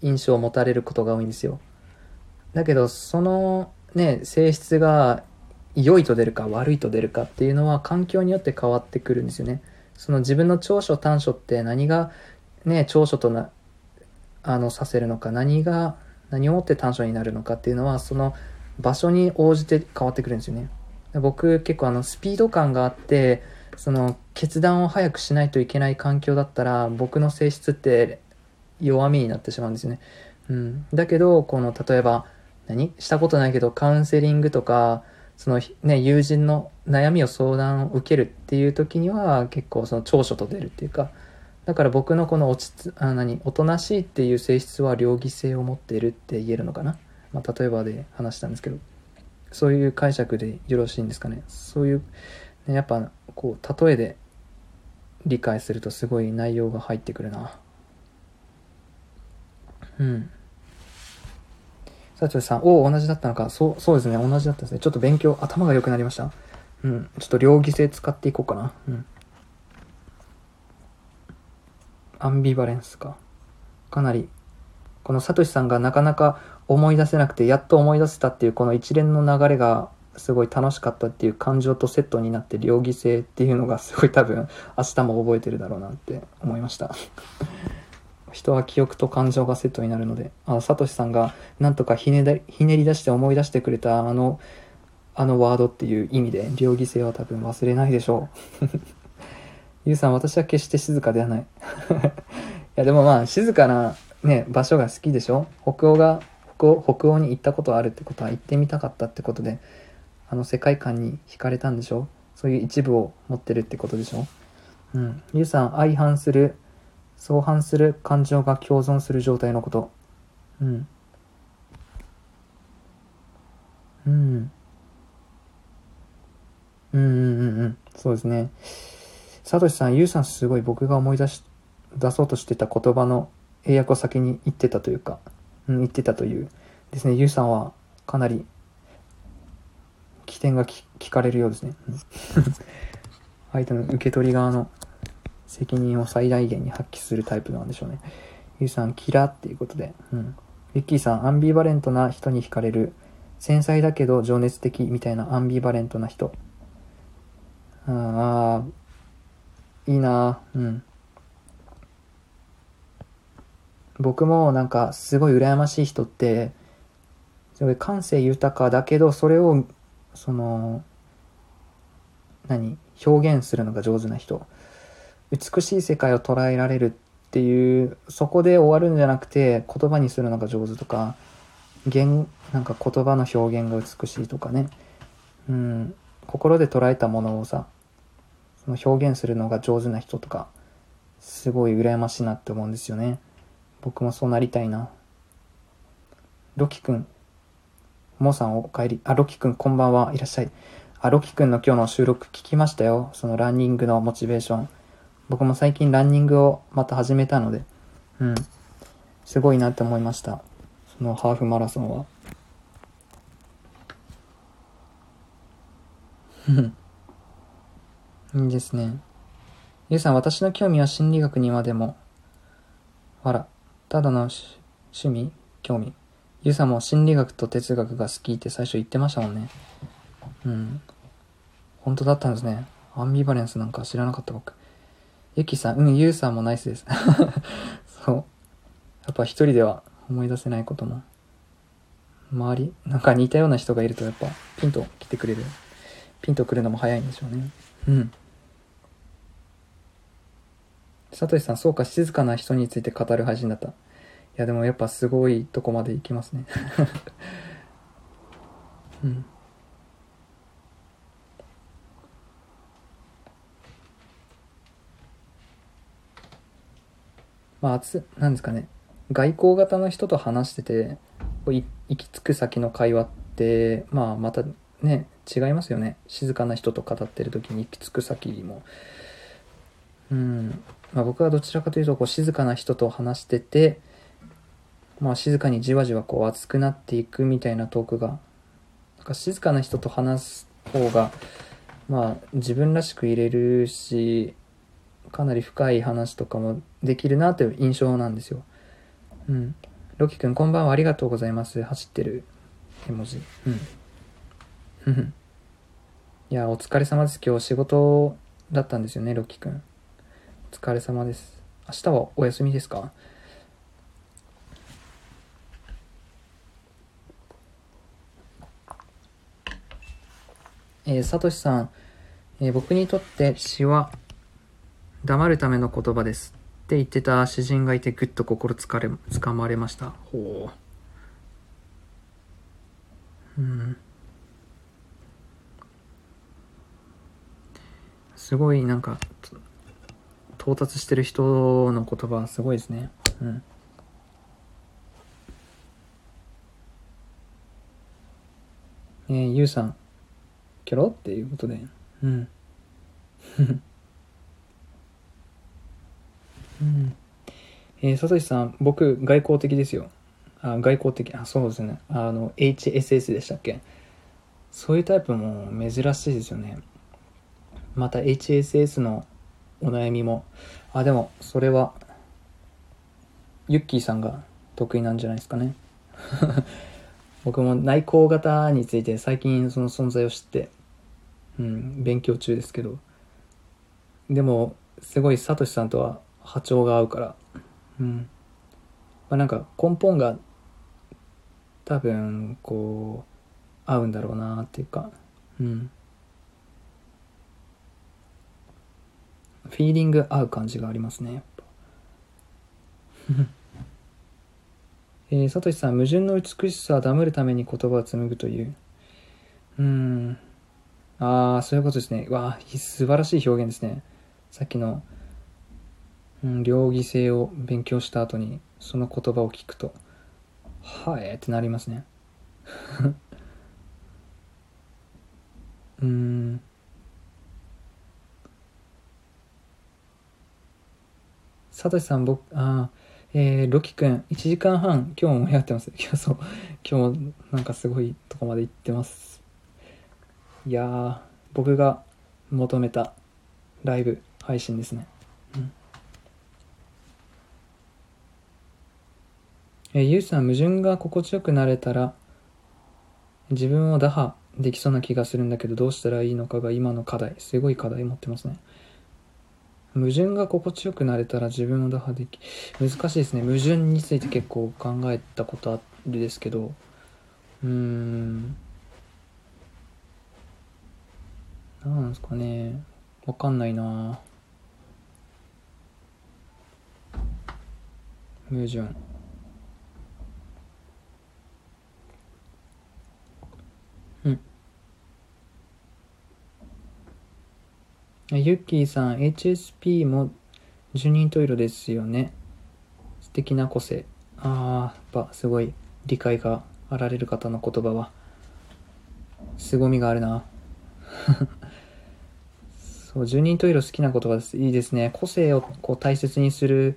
印象を持たれることが多いんですよ。だけど、そのね、性質が良いと出るか悪いと出るかっていうのは環境によって変わってくるんですよね。その自分の長所短所って何がね、長所とな、あの、させるのか、何が、何をもって短所になるのかっていうのは、その場所に応じて変わってくるんですよね。僕結構あの、スピード感があって、その決断を早くしないといけない環境だったら僕の性質って弱みになってしまうんですよね。うん、だけどこの例えば何？したことないけどカウンセリングとかそのね友人の悩みを相談を受けるっていう時には結構その長所と出るっていうかだから僕のこの落ちつあ何？おとなしいっていう性質は両義性を持っているって言えるのかな、まあ、例えばで話したんですけどそういう解釈でよろしいんですかね？そういうやっぱこう例えで理解するとすごい内容が入ってくるな。うん。佐藤さんおお同じだったのか。そうそうですね。同じだったですね。ちょっと勉強頭が良くなりました。うん。ちょっと両義性使っていこうかな。うん。アンビバレンスか。かなりこのサトシさんがなかなか思い出せなくてやっと思い出せたっていうこの一連の流れがすごい楽しかったっていう感情とセットになって両義性っていうのがすごい多分明日も覚えてるだろうなって思いました。人は記憶と感情がセットになるのであサトシさんがなんとかひねひねり出して思い出してくれたあのあのワードっていう意味で両義性は多分忘れないでしょう。ゆうさん私は決して静かではない。いやでもまあ静かなね場所が好きでしょ？北欧が北欧に行ったことあるってことは行ってみたかったってことであの世界観に惹かれたんでしょ？そういう一部を持ってるってことでしょ？うん。ゆうさん、相反する、相反する感情が共存する状態のこと。うん。うん。うんうんうんうん。そうですね。さとしさん、ゆうさんすごい僕が思い出し、出そうとしてた言葉の英訳を先に言ってたというか、うん、言ってたというですね。ゆうさんはかなり起点が聞かれるようですね。相手の受け取り側の責任を最大限に発揮するタイプなんでしょうね。ゆうさん、キラっていうことで。うん。ユッキーさん、アンビバレントな人に惹かれる。繊細だけど情熱的みたいなアンビバレントな人。ああ、いいなうん。僕もなんかすごい羨ましい人って、すごい感性豊かだけど、それをその何？表現するのが上手な人美しい世界を捉えられるっていうそこで終わるんじゃなくて言葉にするのが上手とか言なんか言葉の表現が美しいとかねうん心で捉えたものをさその表現するのが上手な人とかすごい羨ましいなって思うんですよね。僕もそうなりたいな。ロキくん、モーさんお帰り。あ、ロキくんこんばんはいらっしゃい。あ、ロキくんの今日の収録聞きましたよ。そのランニングのモチベーション。僕も最近ランニングをまた始めたので、うん。すごいなって思いました。そのハーフマラソンは。いいですね。ゆうさん、私の興味は心理学にまでも。あら、ただの趣味？興味。ゆうさんも心理学と哲学が好きって最初言ってましたもんね。うん。本当だったんですね。アンビバレンスなんか知らなかった僕。ゆきさん、うん、ゆうさんもナイスです。そう。やっぱ一人では思い出せないことも。周りなんか似たような人がいるとやっぱピンと来てくれる。ピンとくるのも早いんでしょうね。うん。さとしさん、そうか、静かな人について語る配信だった。や、でもやっぱすごいとこまで行きますね。うん。まあ、つ、なんですかね。外交型の人と話してて、行き着く先の会話って、まあ、またね、違いますよね。静かな人と語ってる時に行き着く先も。うん。まあ、僕はどちらかというと、こう、静かな人と話してて、まあ、静かにじわじわこう、熱くなっていくみたいなトークが、なんか静かな人と話す方が、まあ、自分らしく入れるし、かなり深い話とかもできるなという印象なんですよ。うん。ロキ君こんばんはありがとうございます。走ってる絵文字。うん。いや、お疲れ様です。今日仕事だったんですよね、ロキ君。お疲れ様です。明日はお休みですか？えー、さとしさん、えー、僕にとって詩は黙るための言葉ですって言ってた詩人がいてぐっと心つかれ、つかまれました。ほう。うん。すごいなんか、到達してる人の言葉はすごいですね。うん。えー、ゆうさん、キョロっていうことで。うん。うん。えー、さとしさん、僕、外交的ですよ。あ、外交的、あ、そうですね。あの、HSS でしたっけ？そういうタイプも珍しいですよね。また HSS のお悩みも、あ、でも、それは、ユッキーさんが得意なんじゃないですかね。僕も内向型について最近その存在を知って、うん、勉強中ですけど、でも、すごいサトシさんとは波長が合うから、うん。まあなんか根本が多分こう合うんだろうなっていうか、うん。フィーリング合う感じがありますね、やっぱ。えー、サトシさん、矛盾の美しさをダムるために言葉を紡ぐという。うん。ああ、そういうことですね。わあ、素晴らしい表現ですね。さっきのうん、両義性を勉強した後にその言葉を聞くと「はえー」ってなりますね。うん。さとしさん僕ああえー、ロキ君1時間半今日もやってます。今日そう。今日もなんかすごいとこまで行ってます。いや僕が求めたライブ配信ですねうんえ、ゆうさん、矛盾が心地よくなれたら、自分を打破できそうな気がするんだけど、どうしたらいいのかが今の課題。すごい課題持ってますね。矛盾が心地よくなれたら自分を打破でき、難しいですね。矛盾について結構考えたことあるですけど、うーん。何なんですかね。わかんないな。矛盾。ユッキーさん、HSP も十人十色ですよね。素敵な個性。ああやっぱすごい理解があられる方の言葉は。凄みがあるな。そう十人十色好きな言葉です。いいですね。個性をこう大切にする、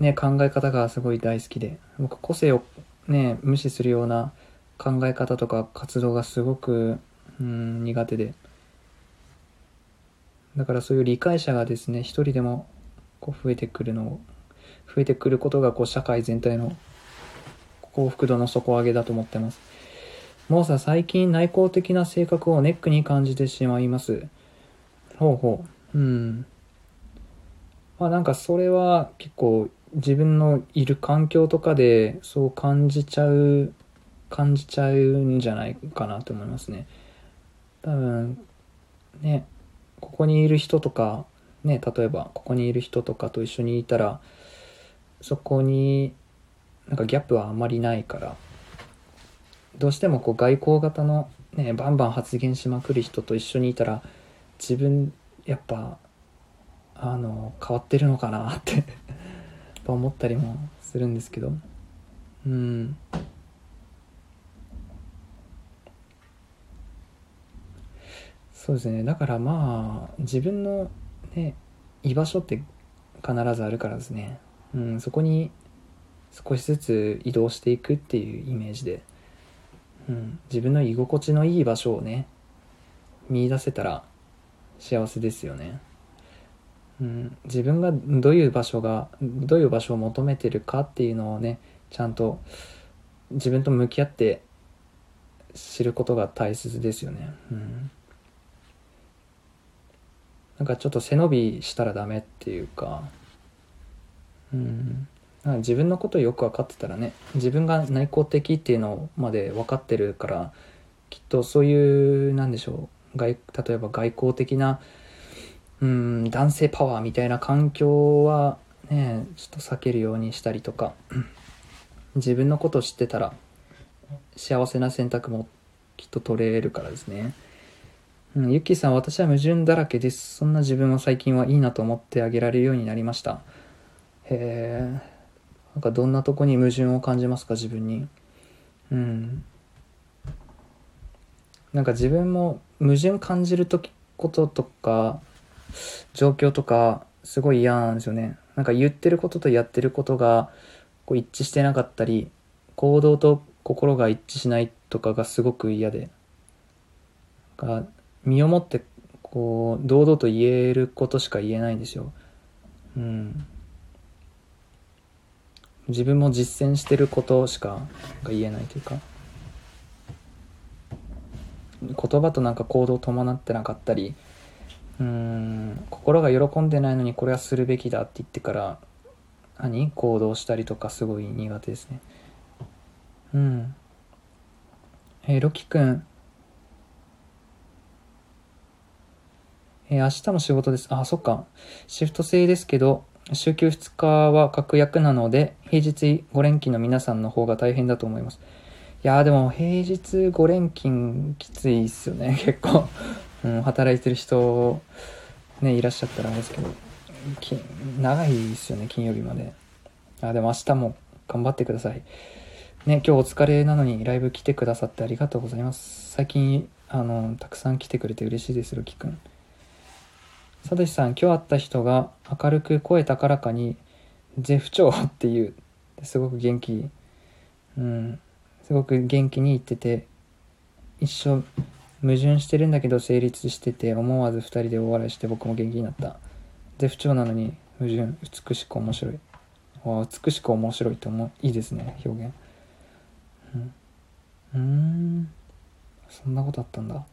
ね、考え方がすごい大好きで。僕個性を、ね、無視するような考え方とか活動がすごくうん苦手で。だからそういう理解者がですね一人でもこう増えてくるのを増えてくることがこう社会全体の幸福度の底上げだと思ってます。もうさ最近内向的な性格をネックに感じてしまいます。ほうほう。うん。まあなんかそれは結構自分のいる環境とかでそう感じちゃう感じちゃうんじゃないかなと思いますね。多分ねここにいる人とかね例えばここにいる人とかと一緒にいたらそこになんかギャップはあまりないからどうしてもこう外交型のねバンバン発言しまくる人と一緒にいたら自分やっぱあの変わってるのかなって 思ったりもするんですけど。うん。そうですね。だからまあ自分のね居場所って必ずあるからですね、うん、そこに少しずつ移動していくっていうイメージで、うん、自分の居心地のいい場所をね見出せたら幸せですよね、うん、自分がどういう場所がどういう場所を求めてるかっていうのをねちゃんと自分と向き合って知ることが大切ですよね、うん。なんかちょっと背伸びしたらダメっていうか、うん、んか自分のことよく分かってたらね自分が内向的っていうのまで分かってるからきっとそういうなんでしょう外例えば外交的な、うん、男性パワーみたいな環境はねちょっと避けるようにしたりとか自分のことを知ってたら幸せな選択もきっと取れるからですね。うん、ゆきさん、私は矛盾だらけです。そんな自分は最近はいいなと思ってあげられるようになりました。へえ。なんかどんなとこに矛盾を感じますか、自分に。うん。なんか自分も矛盾感じると、こととか、状況とか、すごい嫌なんですよね。なんか言ってることとやってることが、こう一致してなかったり、行動と心が一致しないとかがすごく嫌で。が身をもってこう堂々と言えることしか言えないんですよ。うん。自分も実践してることしか言えないというか言葉となんか行動伴ってなかったりうん心が喜んでないのにこれはするべきだって言ってから何？行動したりとかすごい苦手ですねうんえー、ロキ君えー、明日も仕事です。あ、そっか。シフト制ですけど、週休2日は確約なので、平日5連勤の皆さんの方が大変だと思います。やーでも平日5連勤きついっすよね、結構。うん、働いてる人、ね、いらっしゃったらあれですけど、長いっすよね、金曜日まで。あ、でも明日も頑張ってください。ね、今日お疲れなのにライブ来てくださってありがとうございます。最近、あの、たくさん来てくれて嬉しいです、ロキくん。さとしさん、今日会った人が明るく声高らかに、絶不調っていう、すごく元気、うん、すごく元気に言ってて、一生、矛盾してるんだけど成立してて、思わず二人で大笑いして僕も元気になった。絶不調なのに矛盾、美しく面白い。あ美しく面白いと思う。いいですね、表現。うん。うん。そんなことあったんだ。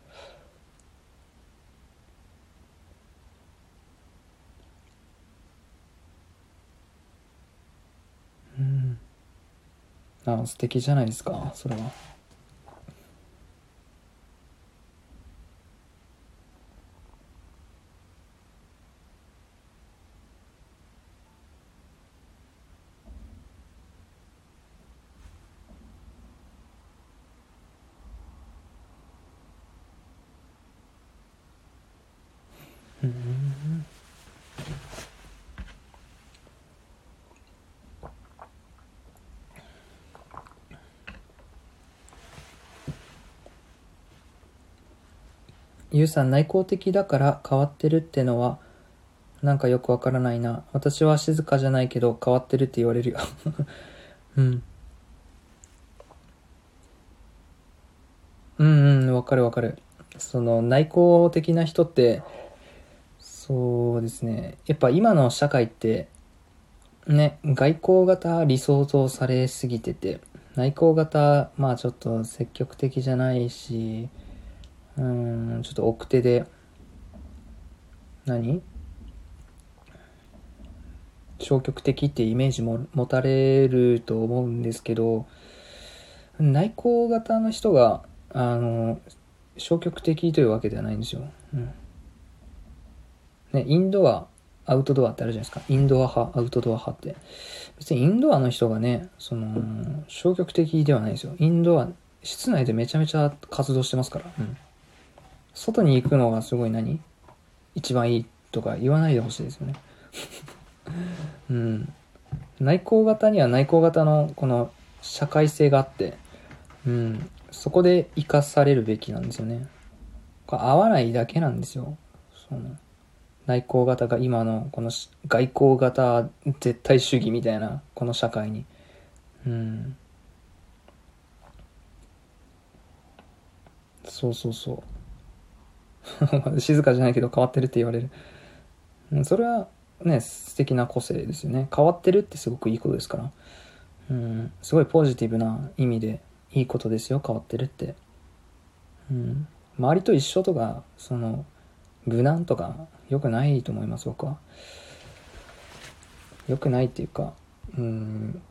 あ素敵じゃないですかそれは。ゆうさん内向的だから変わってるってのはなんかよくわからないな。私は静かじゃないけど変わってるって言われるよ。うん。うんうんわかるわかる。その内向的な人ってそうですね。やっぱ今の社会ってね外交型理想像されすぎてて内向型まあちょっと積極的じゃないしうんちょっと奥手で。何？消極的ってイメージも持たれると思うんですけど内向型の人があの消極的というわけではないんですよ。うん。ね、インドアアウトドアってあるじゃないですか。インドア派アウトドア派って。別にインドアの人がねその消極的ではないですよ。インドア室内でめちゃめちゃ活動してますから、うん、外に行くのがすごい何？一番いいとか言わないでほしいですよね。うん。内向型には内向型のこの社会性があってうん。そこで生かされるべきなんですよね。合わないだけなんですよ。その内向型が今のこの外交型絶対主義みたいなこの社会に。うん。そうそうそう。静かじゃないけど変わってるって言われる、それはね素敵な個性ですよね。変わってるってすごくいいことですから。うんすごいポジティブな意味でいいことですよ変わってるって。うん周りと一緒とかその無難とか良くないと思います僕は。良くないっていうかうん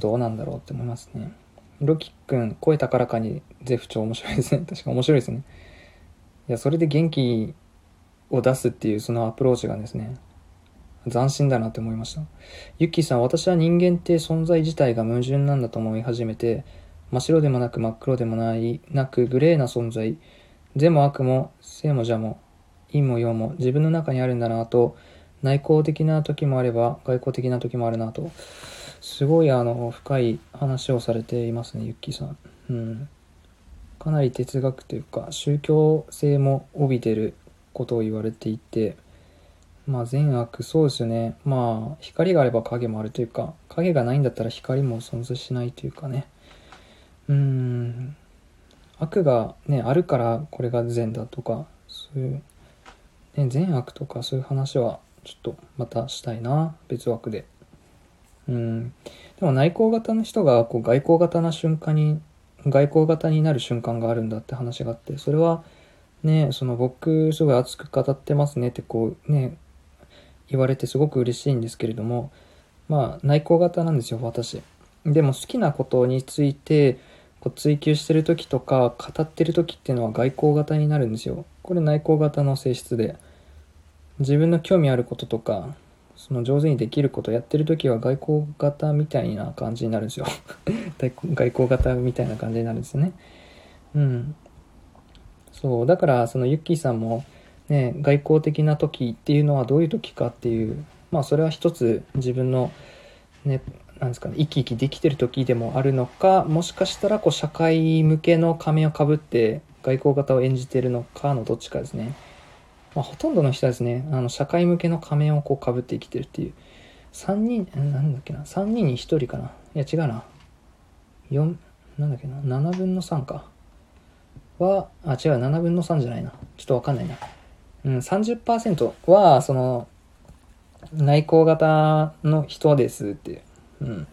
どうなんだろうって思いますね。ロキくん声高らかにゼフ長面白いですね。確か面白いですね。いやそれで元気を出すっていうそのアプローチがですね斬新だなって思いました。ユッキーさん私は人間って存在自体が矛盾なんだと思い始めて真っ白でもなく真っ黒でもないなくグレーな存在。善も悪も正も邪も陰も陽も自分の中にあるんだなと内向的な時もあれば外向的な時もあるなと。すごいあの深い話をされていますねユッキーさん、うん、かなり哲学というか宗教性も帯びてることを言われていてまあ善悪そうですよね。まあ光があれば影もあるというか影がないんだったら光も存在しないというかね。うん。悪がねあるからこれが善だとかそういう、ね、善悪とかそういう話はちょっとまたしたいな。別枠で。うん。でも内向型の人がこう外向型な瞬間に外向型になる瞬間があるんだって話があってそれはねその僕すごい熱く語ってますねってこうね言われてすごく嬉しいんですけれどもまあ内向型なんですよ私。でも好きなことについてこう追求してる時とか語ってる時っていうのは外交型になるんですよ。これ内向型の性質で。自分の興味あることとかその上手にできることやってる時は外交型みたいな感じになるんですよ。外交型みたいな感じになるんですよね。うん。そうだからそのユッキーさんもね外交的な時っていうのはどういう時かっていうまあそれは一つ自分のねなんですかね、生き生きできてる時でもあるのか、もしかしたらこう社会向けの仮面をかぶって外交型を演じてるのかのどっちかですね。まあ、ほとんどの人はですね、あの社会向けの仮面をこうかぶって生きてるっていう。3人、なんだっけな、3人に1人かな。いや違うな。4、なんだっけな、7分の3か。は、あ、違う、7分の3じゃないな。ちょっとわかんないな。うん、30%は、その、内向型の人ですっていう。うん、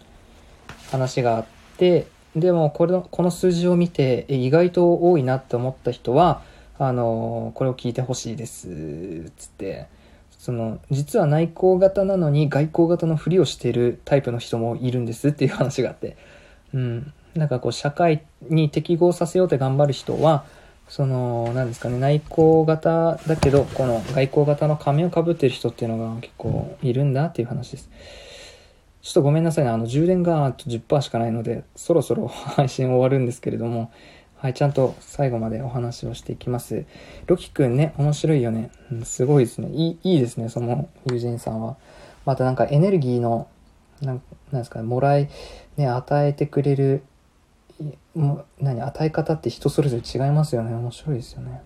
話があってでもこれのこの数字を見て意外と多いなって思った人はあのこれを聞いてほしいですつってその実は内向型なのに外向型のふりをしているタイプの人もいるんですっていう話があって、うん、なんかこう社会に適合させようって頑張る人はその何ですかね内向型だけどこの外向型の仮面をかぶってる人っていうのが結構いるんだっていう話です。ちょっとごめんなさいね。あの、充電が10%しかないので、そろそろ配信終わるんですけれども、はい、ちゃんと最後までお話をしていきます。ロキくんね、面白いよね。うん、すごいですね。いい、いいですね、その友人さんは。またなんかエネルギーの、なんなんですかね、もらい、ね、与えてくれる、も何、与え方って人それぞれ違いますよね。面白いですよね。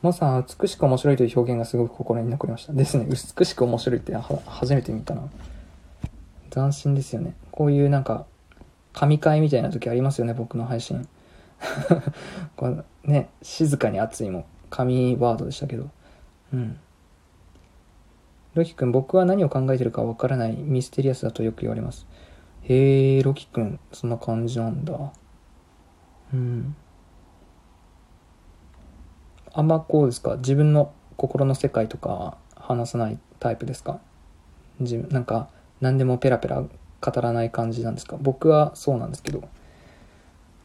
モさん、美しく面白いという表現がすごく心に残りました。ですね。美しく面白いって初めて見たな。斬新ですよね。こういうなんか、神回みたいな時ありますよね、僕の配信。このね、静かに熱いも神ワードでしたけど。うん。ロキ君、僕は何を考えてるかわからないミステリアスだとよく言われます。へえ、ロキ君、そんな感じなんだ。うん。あんまこうですか？自分の心の世界とか話さないタイプですか？自分なんか何でもペラペラ語らない感じなんですか？僕はそうなんですけど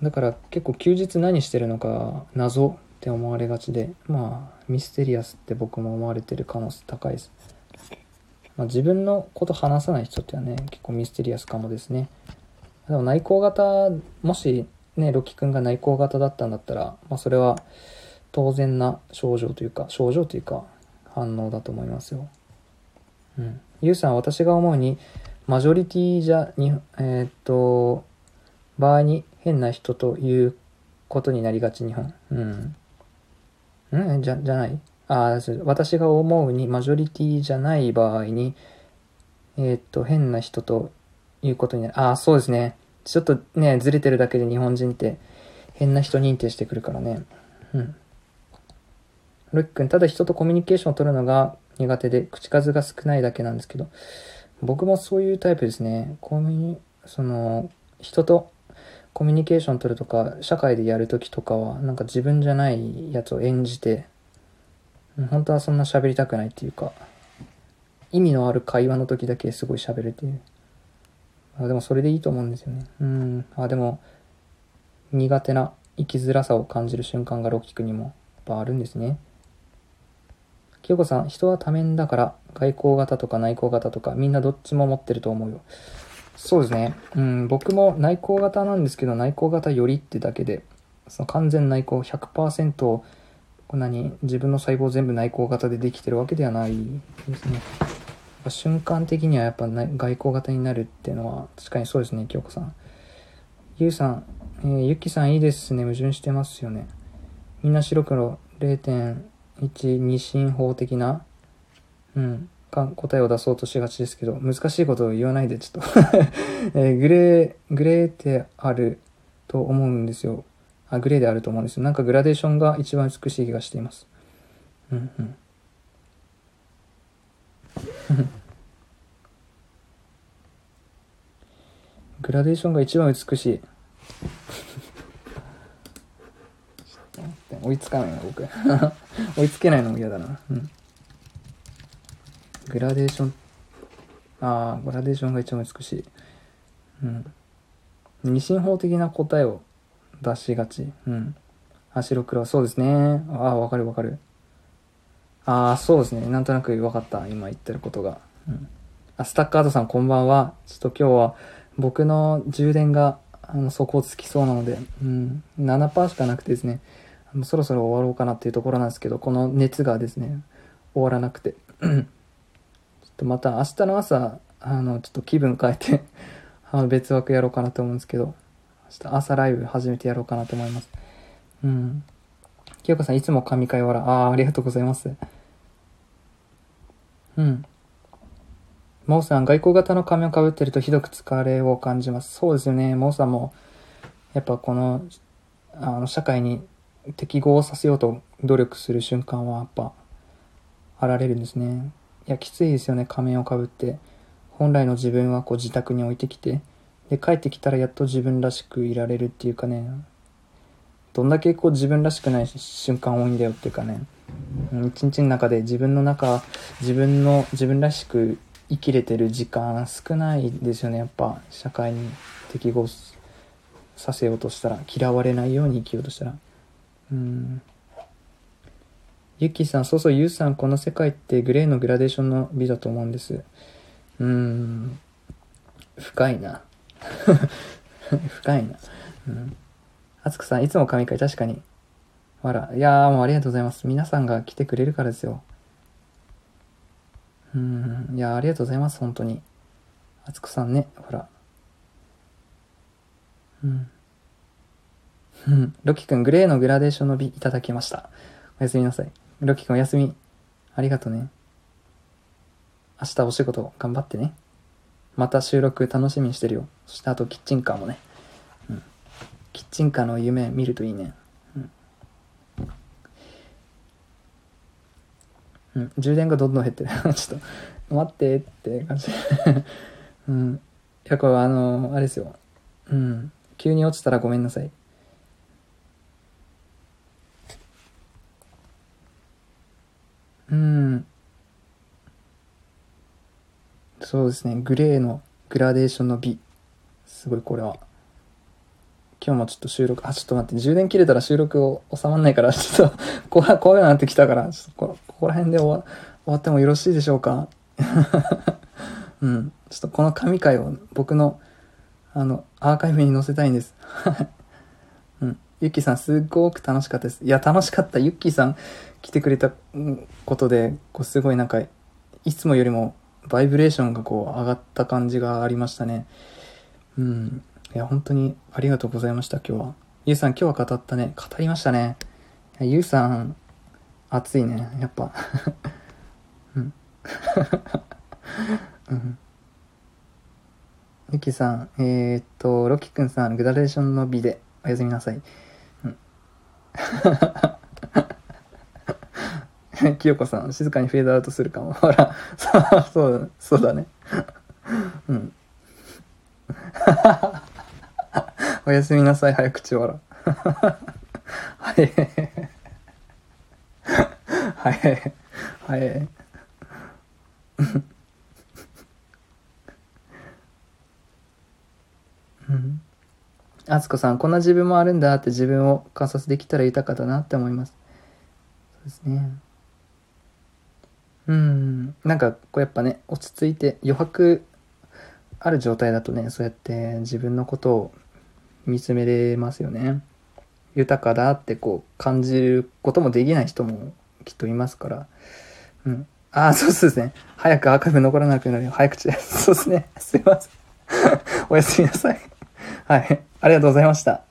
だから結構休日何してるのか謎って思われがちでまあミステリアスって僕も思われてる可能性高いです、まあ、自分のこと話さない人ってはね結構ミステリアスかもですねでも内向型もしねロキ君が内向型だったんだったらまあそれは当然な症状というか、症状というか、反応だと思いますよ。うん。ゆうさん、私が思うに、マジョリティじゃ、に、えー、っと、場合に変な人ということになりがち、日本。うん。ん？じゃ、じゃない？ああ私が思うに、マジョリティじゃない場合に、えー、っと、変な人ということになる。ああ、そうですね。ちょっとね、ずれてるだけで日本人って変な人認定してくるからね。うん。ロキ君、ただ人とコミュニケーションを取るのが苦手で、口数が少ないだけなんですけど、僕もそういうタイプですね。コミュニ、その、人とコミュニケーション取るとか、社会でやるときとかは、なんか自分じゃないやつを演じて、本当はそんな喋りたくないっていうか、意味のある会話の時だけすごい喋るっていう。あでもそれでいいと思うんですよね。うん。あ、でも、苦手な生きづらさを感じる瞬間がロッキー君にもやっぱあるんですね。清子さん、人は多面だから、外交型とか内向型とか、みんなどっちも持ってると思うよ。そうですね。うん、僕も内向型なんですけど、内向型よりってだけで、その完全内向100%、こんなに自分の細胞全部内向型でできてるわけではないですね。瞬間的にはやっぱ外交型になるっていうのは確かにそうですね、京子さん。ゆうさん、えー、ゆきさんいいですね。矛盾してますよね。みんな白黒0.5一二進法的な、うん、答えを出そうとしがちですけど、難しいことを言わないでちょっと えー、グレー、グレーってあると思うんですよ。あ、グレーであると思うんですよ。なんかグラデーションが一番美しい気がしています。うんうん。グラデーションが一番美しい。追いつかないな、僕。追いつけないのも嫌だな。うん。グラデーション。ああ、グラデーションが一番美しい。うん。二進法的な答えを出しがち。うん。あ、白黒。そうですね。ああ、わかるわかる。ああ、そうですね。なんとなく分かった。今言ってることが。うん。あ、スタッカードさんこんばんは。ちょっと今日は僕の充電が、あの、底をつきそうなので、うん。7%しかなくてですね。そろそろ終わろうかなっていうところなんですけど、この熱がですね、終わらなくて。とまた明日の朝、あの、ちょっと気分変えて あの別枠やろうかなと思うんですけど、明日朝ライブ始めてやろうかなと思います。うん。清香さん、いつも神会笑。ああ、ありがとうございます。うん。モーさん、外交型の仮面をかぶってるとひどく疲れを感じます。そうですよね。モーさんも、やっぱこの、あの、社会に適合させようと努力する瞬間はやっぱあられるんですね。いや、きついですよね、仮面をかぶって。本来の自分はこう自宅に置いてきて、で、帰ってきたらやっと自分らしくいられるっていうかね、どんだけこう自分らしくない瞬間多いんだよっていうかね、一日の中で自分の中、自分の、自分らしく生きれてる時間少ないですよね、やっぱ、社会に適合させようとしたら、嫌われないように生きようとしたら。うん。ゆきさん、そうそう、ゆうさん、この世界ってグレーのグラデーションの美だと思うんです。うーん。深いな。深いな。うん。あつくさん、いつも神回、確かに。あら、いやーもうありがとうございます。皆さんが来てくれるからですよ。うん。いやありがとうございます、本当に。あつくさんね、ほら。うん。うん。ロキ君、グレーのグラデーションの美いただきました。おやすみなさい。ロキ君お休み。ありがとね。明日お仕事頑張ってね。また収録楽しみにしてるよ。そしてあとキッチンカーもね。うん。キッチンカーの夢見るといいね。うん。うん、充電がどんどん減ってる。ちょっと、待ってって感じ。うん。いや、これはあの、あれですよ。うん。急に落ちたらごめんなさい。うん。そうですね。グレーのグラデーションの美。すごいこれは。今日もちょっと収録、あ、ちょっと待って、充電切れたら収録を収まんないから、ちょっと怖い、怖いなってきたから、ちょっとこここら辺で終わ終わってもよろしいでしょうか？うん。ちょっとこの神回を僕の、あの、アーカイブに載せたいんです。うん。ゆっきーさん、すっごく楽しかったです。いや、楽しかった。ゆっきーさん来てくれたことで、こう、すごいなんか、いつもよりもバイブレーションがこう上がった感じがありましたね。うん。いや、本当にありがとうございました、今日は。ゆうさん、今日は語ったね。語りましたね。ゆうさん、熱いね。やっぱ。うん。うん。ゆきさん、えー、っと、ロキくんさん、グラデーションの美でおやすみなさい。うん。清子さん、静かにフェードアウトするかも。ほら、そう、そうだ、ね。うん。おやすみなさい、早口笑。はい。はい。はい。うん。あつこさん、こんな自分もあるんだって自分を観察できたら豊かだなって思います。そうですね。うん。なんか、こうやっぱね、落ち着いて余白ある状態だとね、そうやって自分のことを見つめれますよね。豊かだってこう感じることもできない人もきっといますから。うん。ああ、そうですね。早くアーカイブ残らなくなるよ。早口です。そうですね。すいません。おやすみなさい。はい。ありがとうございました。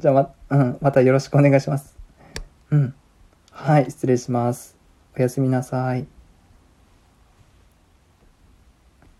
じゃあま、うん。またよろしくお願いします。うん。はい。失礼します。おやすみなさい。